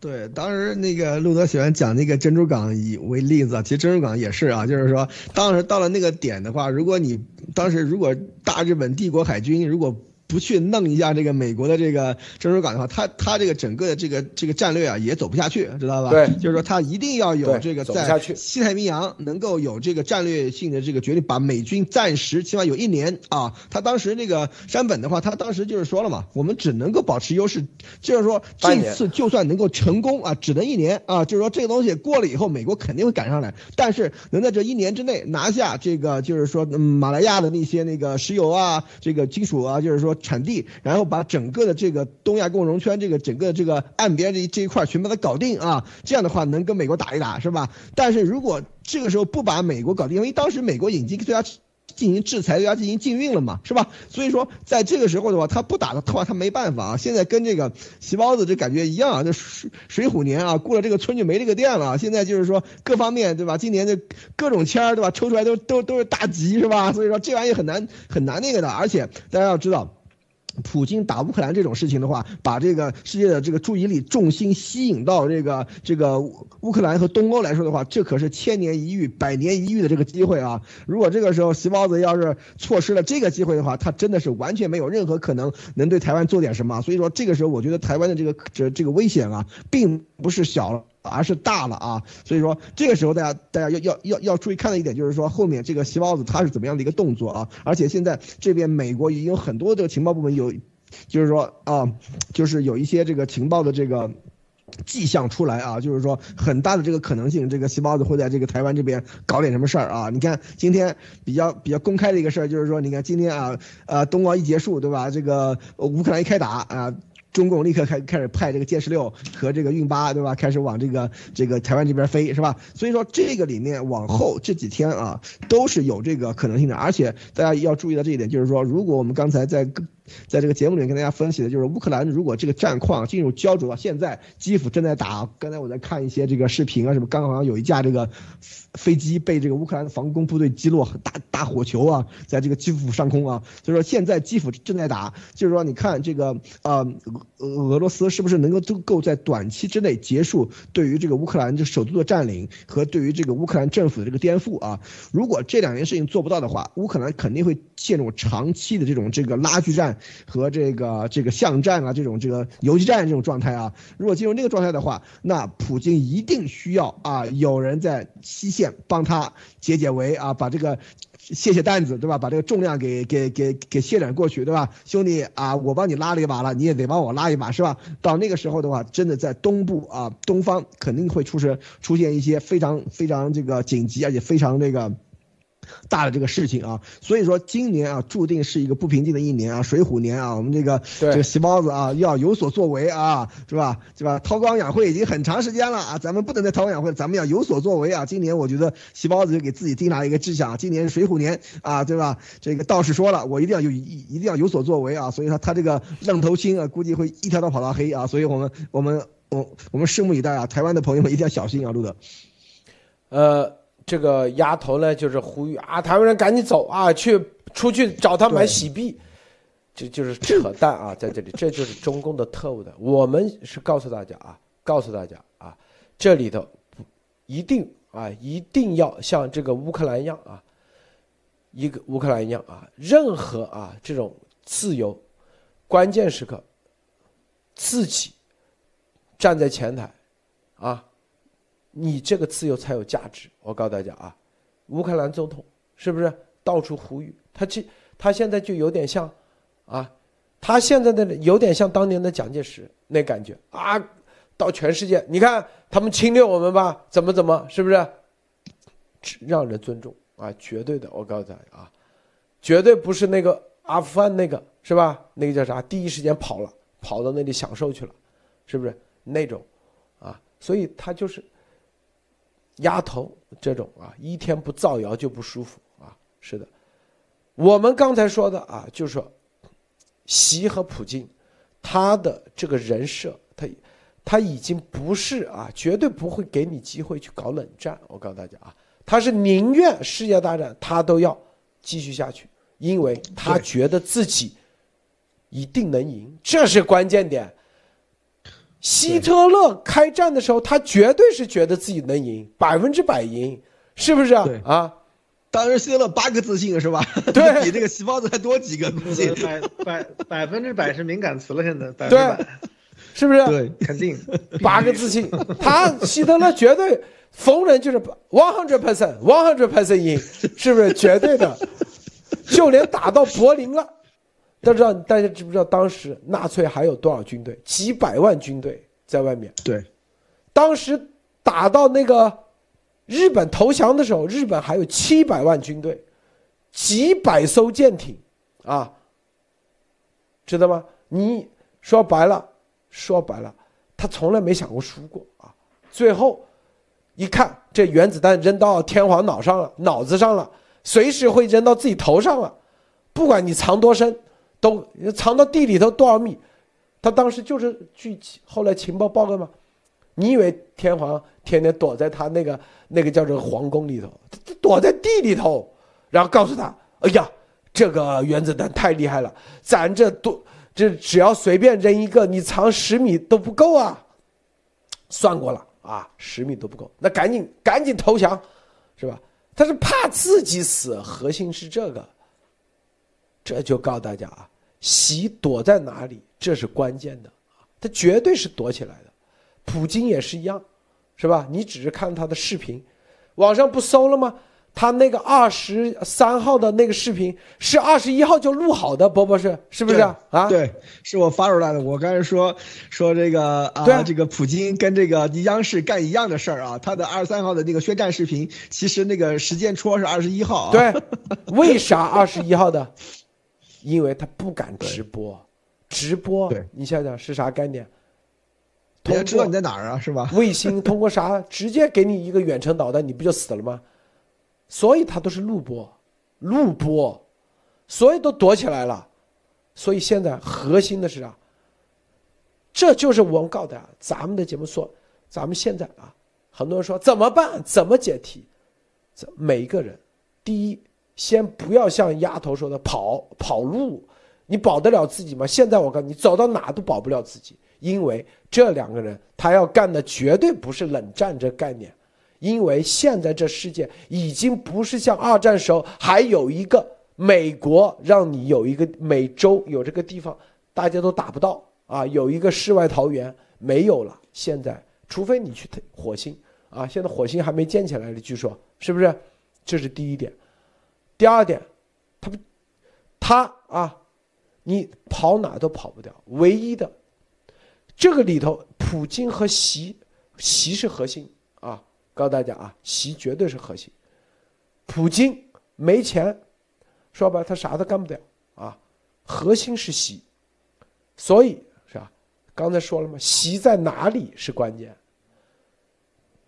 对，当时那个路德喜欢讲那个珍珠港以为例子，其实珍珠港也是啊，就是说，当时到了那个点的话，如果你当时如果大日本帝国海军如果。不去弄一下这个美国的这个珍珠港的话，他他这个整个的这个这个战略啊也走不下去，知道吧？对，就是说他一定要有这个在西太平洋能够有这个战略性的这个决定，把美军暂时起码有一年啊。他当时那个山本的话，他当时就是说了嘛，我们只能够保持优势，就是说这次就算能够成功啊，只能一年啊，就是说这个东西过了以后，美国肯定会赶上来，但是能在这一年之内拿下这个就是说嗯马来亚的那些那个石油啊，这个金属啊，就是说。产地，然后把整个的这个东亚共荣圈这个整个这个岸边这这一块全把它搞定啊，这样的话能跟美国打一打是吧？但是如果这个时候不把美国搞定，因为当时美国已经对他进行制裁，对他进行禁运了嘛，是吧？所以说在这个时候的话，他不打的话，他没办法啊。现在跟这个席包子这感觉一样啊，这水水虎年啊，过了这个村就没这个店了。现在就是说各方面对吧？今年的各种签儿对吧？抽出来都都都是大吉是吧？所以说这玩意很难很难那个的，而且大家要知道。普京打乌克兰这种事情的话，把这个世界的这个注意力重心吸引到这个这个乌克兰和东欧来说的话，这可是千年一遇、百年一遇的这个机会啊！如果这个时候习包子要是错失了这个机会的话，他真的是完全没有任何可能能对台湾做点什么。所以说，这个时候我觉得台湾的这个这这个危险啊，并不是小了。而是大了啊，所以说这个时候大家大家要要要要注意看的一点就是说后面这个西包子他是怎么样的一个动作啊，而且现在这边美国已经有很多的情报部门有，就是说啊，就是有一些这个情报的这个迹象出来啊，就是说很大的这个可能性，这个西包子会在这个台湾这边搞点什么事儿啊。你看今天比较比较公开的一个事儿就是说，你看今天啊呃冬奥一结束对吧，这个乌克兰一开打啊。中共立刻开开始派这个歼十六和这个运八，对吧？开始往这个这个台湾这边飞，是吧？所以说这个里面往后这几天啊，都是有这个可能性的。而且大家要注意到这一点，就是说，如果我们刚才在在这个节目里面跟大家分析的，就是乌克兰如果这个战况进入焦灼，现在基辅正在打，刚才我在看一些这个视频啊什么，刚好像有一架这个飞机被这个乌克兰的防空部队击落，大大火球啊，在这个基辅上空啊。所以说现在基辅正在打，就是说你看这个啊。俄罗斯是不是能够都够在短期之内结束对于这个乌克兰这首都的占领和对于这个乌克兰政府的这个颠覆啊？如果这两件事情做不到的话，乌克兰肯定会陷入长期的这种这个拉锯战和这个这个巷战啊，这种这个游击战这种状态啊。如果进入那个状态的话，那普京一定需要啊有人在西线帮他解解围啊，把这个。卸卸担子，对吧？把这个重量给给给给卸载过去，对吧？兄弟啊，我帮你拉了一把了，你也得帮我拉一把，是吧？到那个时候的话，真的在东部啊，东方肯定会出现出现一些非常非常这个紧急，而且非常这个。大的这个事情啊，所以说今年啊，注定是一个不平静的一年啊，水虎年啊，我们这个这个细包子啊，要有所作为啊，是吧？是吧？韬光养晦已经很长时间了啊，咱们不能再韬光养晦，咱们要有所作为啊。今年我觉得细包子就给自己定下一个志向，今年水虎年啊，对吧？这个道士说了，我一定要有一一定要有所作为啊，所以说他这个愣头青啊，估计会一条道跑到黑啊，所以我们我们我我们拭目以待啊，台湾的朋友们一定要小心啊，路德，呃。这个丫头呢，就是呼吁啊，台湾人赶紧走啊，去出去找他买洗币，这就是扯淡啊，在这里，这就是中共的特务的。我们是告诉大家啊，告诉大家啊，这里头一定啊，一定要像这个乌克兰一样啊，一个乌克兰一样啊，任何啊这种自由，关键时刻自己站在前台啊。你这个自由才有价值，我告诉大家啊，乌克兰总统是不是到处呼吁？他这他现在就有点像，啊，他现在的有点像当年的蒋介石那感觉啊，到全世界，你看他们侵略我们吧，怎么怎么，是不是？让人尊重啊，绝对的，我告诉大家啊，绝对不是那个阿富汗那个是吧？那个叫啥？第一时间跑了，跑到那里享受去了，是不是那种？啊，所以他就是。丫头这种啊，一天不造谣就不舒服啊。是的，我们刚才说的啊，就是说，习和普京，他的这个人设，他他已经不是啊，绝对不会给你机会去搞冷战。我告诉大家啊，他是宁愿世界大战他都要继续下去，因为他觉得自己一定能赢，这是关键点。希特勒开战的时候，他绝对是觉得自己能赢，百分之百赢，是不是啊？啊，当时希特勒八个自信是吧？对，[LAUGHS] 比这个细胞子还多几个。百百百分之百是敏感词了，现在。百分之百，是不是？对，肯定八个自信。他希特勒绝对逢人就是 one hundred percent，one hundred percent 赢，是不是绝对的？就连打到柏林了。大家知道，大家知不知道当时纳粹还有多少军队？几百万军队在外面。对，当时打到那个日本投降的时候，日本还有七百万军队，几百艘舰艇，啊，知道吗？你说白了，说白了，他从来没想过输过啊。最后一看，这原子弹扔到天皇脑上了，脑子上了，随时会扔到自己头上了，不管你藏多深。都藏到地里头多少米？他当时就是据后来情报报告嘛。你以为天皇天天躲在他那个那个叫做皇宫里头，躲在地里头，然后告诉他：“哎呀，这个原子弹太厉害了，咱这多这只要随便扔一个，你藏十米都不够啊。”算过了啊，十米都不够，那赶紧赶紧投降，是吧？他是怕自己死，核心是这个。这就告诉大家啊，习躲在哪里，这是关键的啊，他绝对是躲起来的。普京也是一样，是吧？你只是看他的视频，网上不搜了吗？他那个二十三号的那个视频是二十一号就录好的，波波是是不是啊？对，是我发出来的。我刚才说说这个啊，这个普京跟这个央视干一样的事儿啊。他的二十三号的那个宣战视频，其实那个时间戳是二十一号。对，为啥二十一号的？因为他不敢直播，直播，你想想是啥概念？他知道你在哪儿啊，是吧？卫星 [LAUGHS] 通过啥直接给你一个远程导弹，你不就死了吗？所以他都是录播，录播，所以都躲起来了。所以现在核心的是啊，这就是我们告诉大家，咱们的节目说，咱们现在啊，很多人说怎么办？怎么解题？这每一个人，第一。先不要像丫头说的跑跑路，你保得了自己吗？现在我告诉你，走到哪都保不了自己，因为这两个人他要干的绝对不是冷战这概念，因为现在这世界已经不是像二战时候还有一个美国让你有一个美洲有这个地方大家都打不到啊，有一个世外桃源没有了。现在除非你去火星啊，现在火星还没建起来呢，据说是不是？这是第一点。第二点，他不，他啊，你跑哪都跑不掉。唯一的，这个里头，普京和习，习是核心啊，告诉大家啊，习绝对是核心。普京没钱，说白了他啥都干不了啊，核心是习，所以是吧？刚才说了嘛，习在哪里是关键，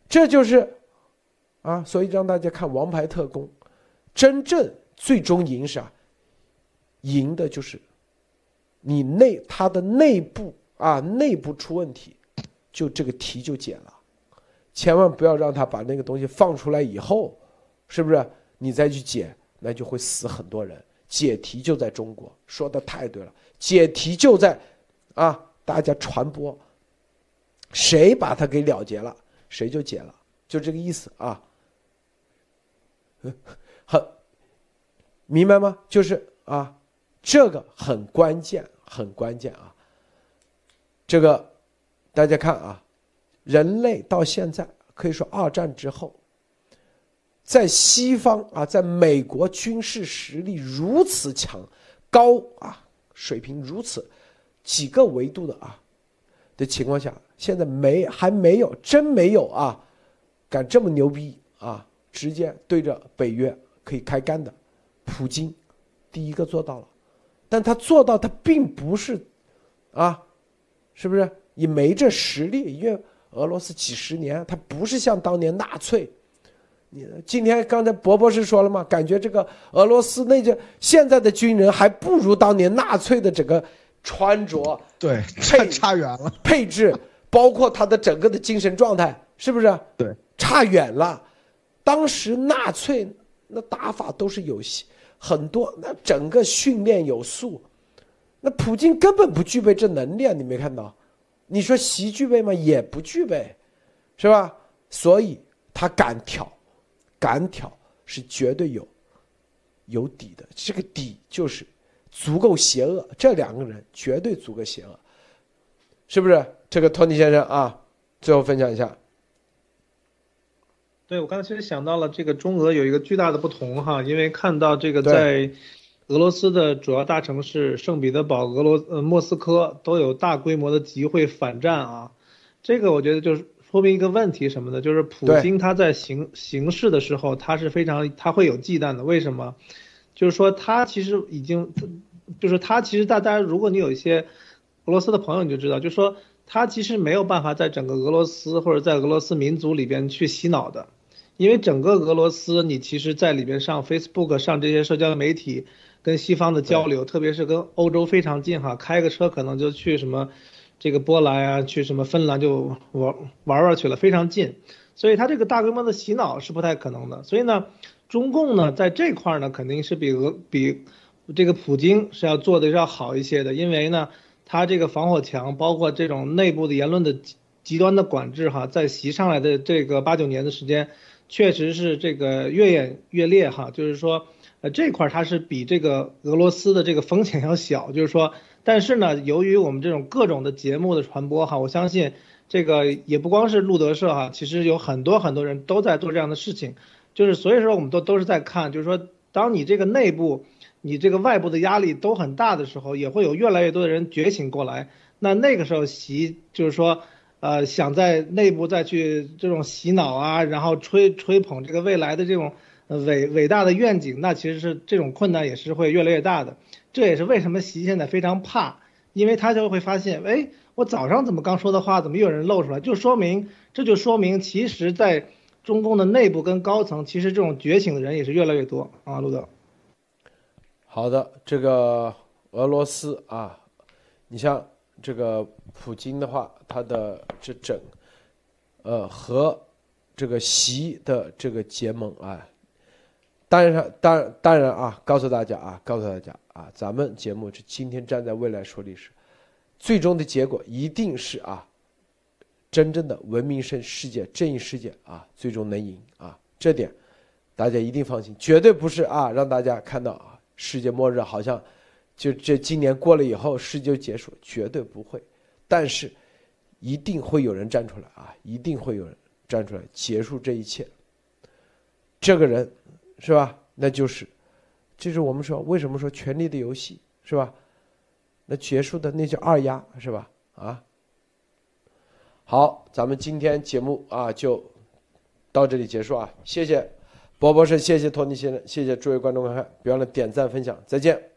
这就是啊，所以让大家看《王牌特工》。真正最终赢啥？赢的就是你内他的内部啊，内部出问题，就这个题就解了。千万不要让他把那个东西放出来以后，是不是你再去解，那就会死很多人。解题就在中国，说的太对了。解题就在啊，大家传播，谁把它给了结了，谁就解了，就这个意思啊。明白吗？就是啊，这个很关键，很关键啊。这个大家看啊，人类到现在可以说二战之后，在西方啊，在美国军事实力如此强高啊，水平如此几个维度的啊的情况下，现在没还没有真没有啊，敢这么牛逼啊，直接对着北约。可以开干的，普京第一个做到了，但他做到他并不是，啊，是不是？也没这实力，因为俄罗斯几十年，他不是像当年纳粹你今天刚才博博士说了嘛，感觉这个俄罗斯那个现在的军人还不如当年纳粹的整个穿着，对，差 [LAUGHS] 差远了，配置包括他的整个的精神状态，是不是？对，差远了。当时纳粹那打法都是有很多，那整个训练有素，那普京根本不具备这能力啊！你没看到？你说习具备吗？也不具备，是吧？所以他敢挑。敢挑是绝对有有底的，这个底就是足够邪恶。这两个人绝对足够邪恶，是不是？这个托尼先生啊，最后分享一下。对我刚才其实想到了，这个中俄有一个巨大的不同哈，因为看到这个在俄罗斯的主要大城市圣彼得堡、俄罗呃莫斯科都有大规模的集会反战啊，这个我觉得就是。说明一个问题什么呢？就是普京他在行行事的时候，他是非常他会有忌惮的。为什么？就是说他其实已经，就是他其实大家如果你有一些俄罗斯的朋友，你就知道，就是说他其实没有办法在整个俄罗斯或者在俄罗斯民族里边去洗脑的，因为整个俄罗斯你其实在里边上 Facebook 上这些社交媒体跟西方的交流，特别是跟欧洲非常近哈，开个车可能就去什么。这个波兰啊，去什么芬兰就玩玩玩去了，非常近，所以他这个大规模的洗脑是不太可能的。所以呢，中共呢在这块呢肯定是比俄比这个普京是要做的要好一些的，因为呢他这个防火墙，包括这种内部的言论的极端的管制哈，在习上来的这个八九年的时间，确实是这个越演越烈哈，就是说呃这块它是比这个俄罗斯的这个风险要小，就是说。但是呢，由于我们这种各种的节目的传播哈，我相信这个也不光是路德社哈，其实有很多很多人都在做这样的事情，就是所以说我们都都是在看，就是说当你这个内部、你这个外部的压力都很大的时候，也会有越来越多的人觉醒过来。那那个时候习就是说，呃，想在内部再去这种洗脑啊，然后吹吹捧这个未来的这种伟伟大的愿景，那其实是这种困难也是会越来越大的。这也是为什么习现在非常怕，因为他就会发现，哎，我早上怎么刚说的话，怎么又有人露出来？就说明，这就说明，其实，在中共的内部跟高层，其实这种觉醒的人也是越来越多啊，陆德。好的，这个俄罗斯啊，你像这个普京的话，他的这整，呃，和这个习的这个结盟啊。当然，当然，当然啊！告诉大家啊，告诉大家啊，咱们节目是今天站在未来说历史，最终的结果一定是啊，真正的文明世世界、正义世界啊，最终能赢啊！这点大家一定放心，绝对不是啊，让大家看到啊，世界末日好像就这今年过了以后世界就结束，绝对不会。但是一定会有人站出来啊，一定会有人站出来结束这一切。这个人。是吧？那就是，就是我们说为什么说《权力的游戏》是吧？那结束的那叫二丫是吧？啊，好，咱们今天节目啊就到这里结束啊！谢谢波博士，谢谢托尼先生，谢谢诸位观众观看，别忘了点赞分享，再见。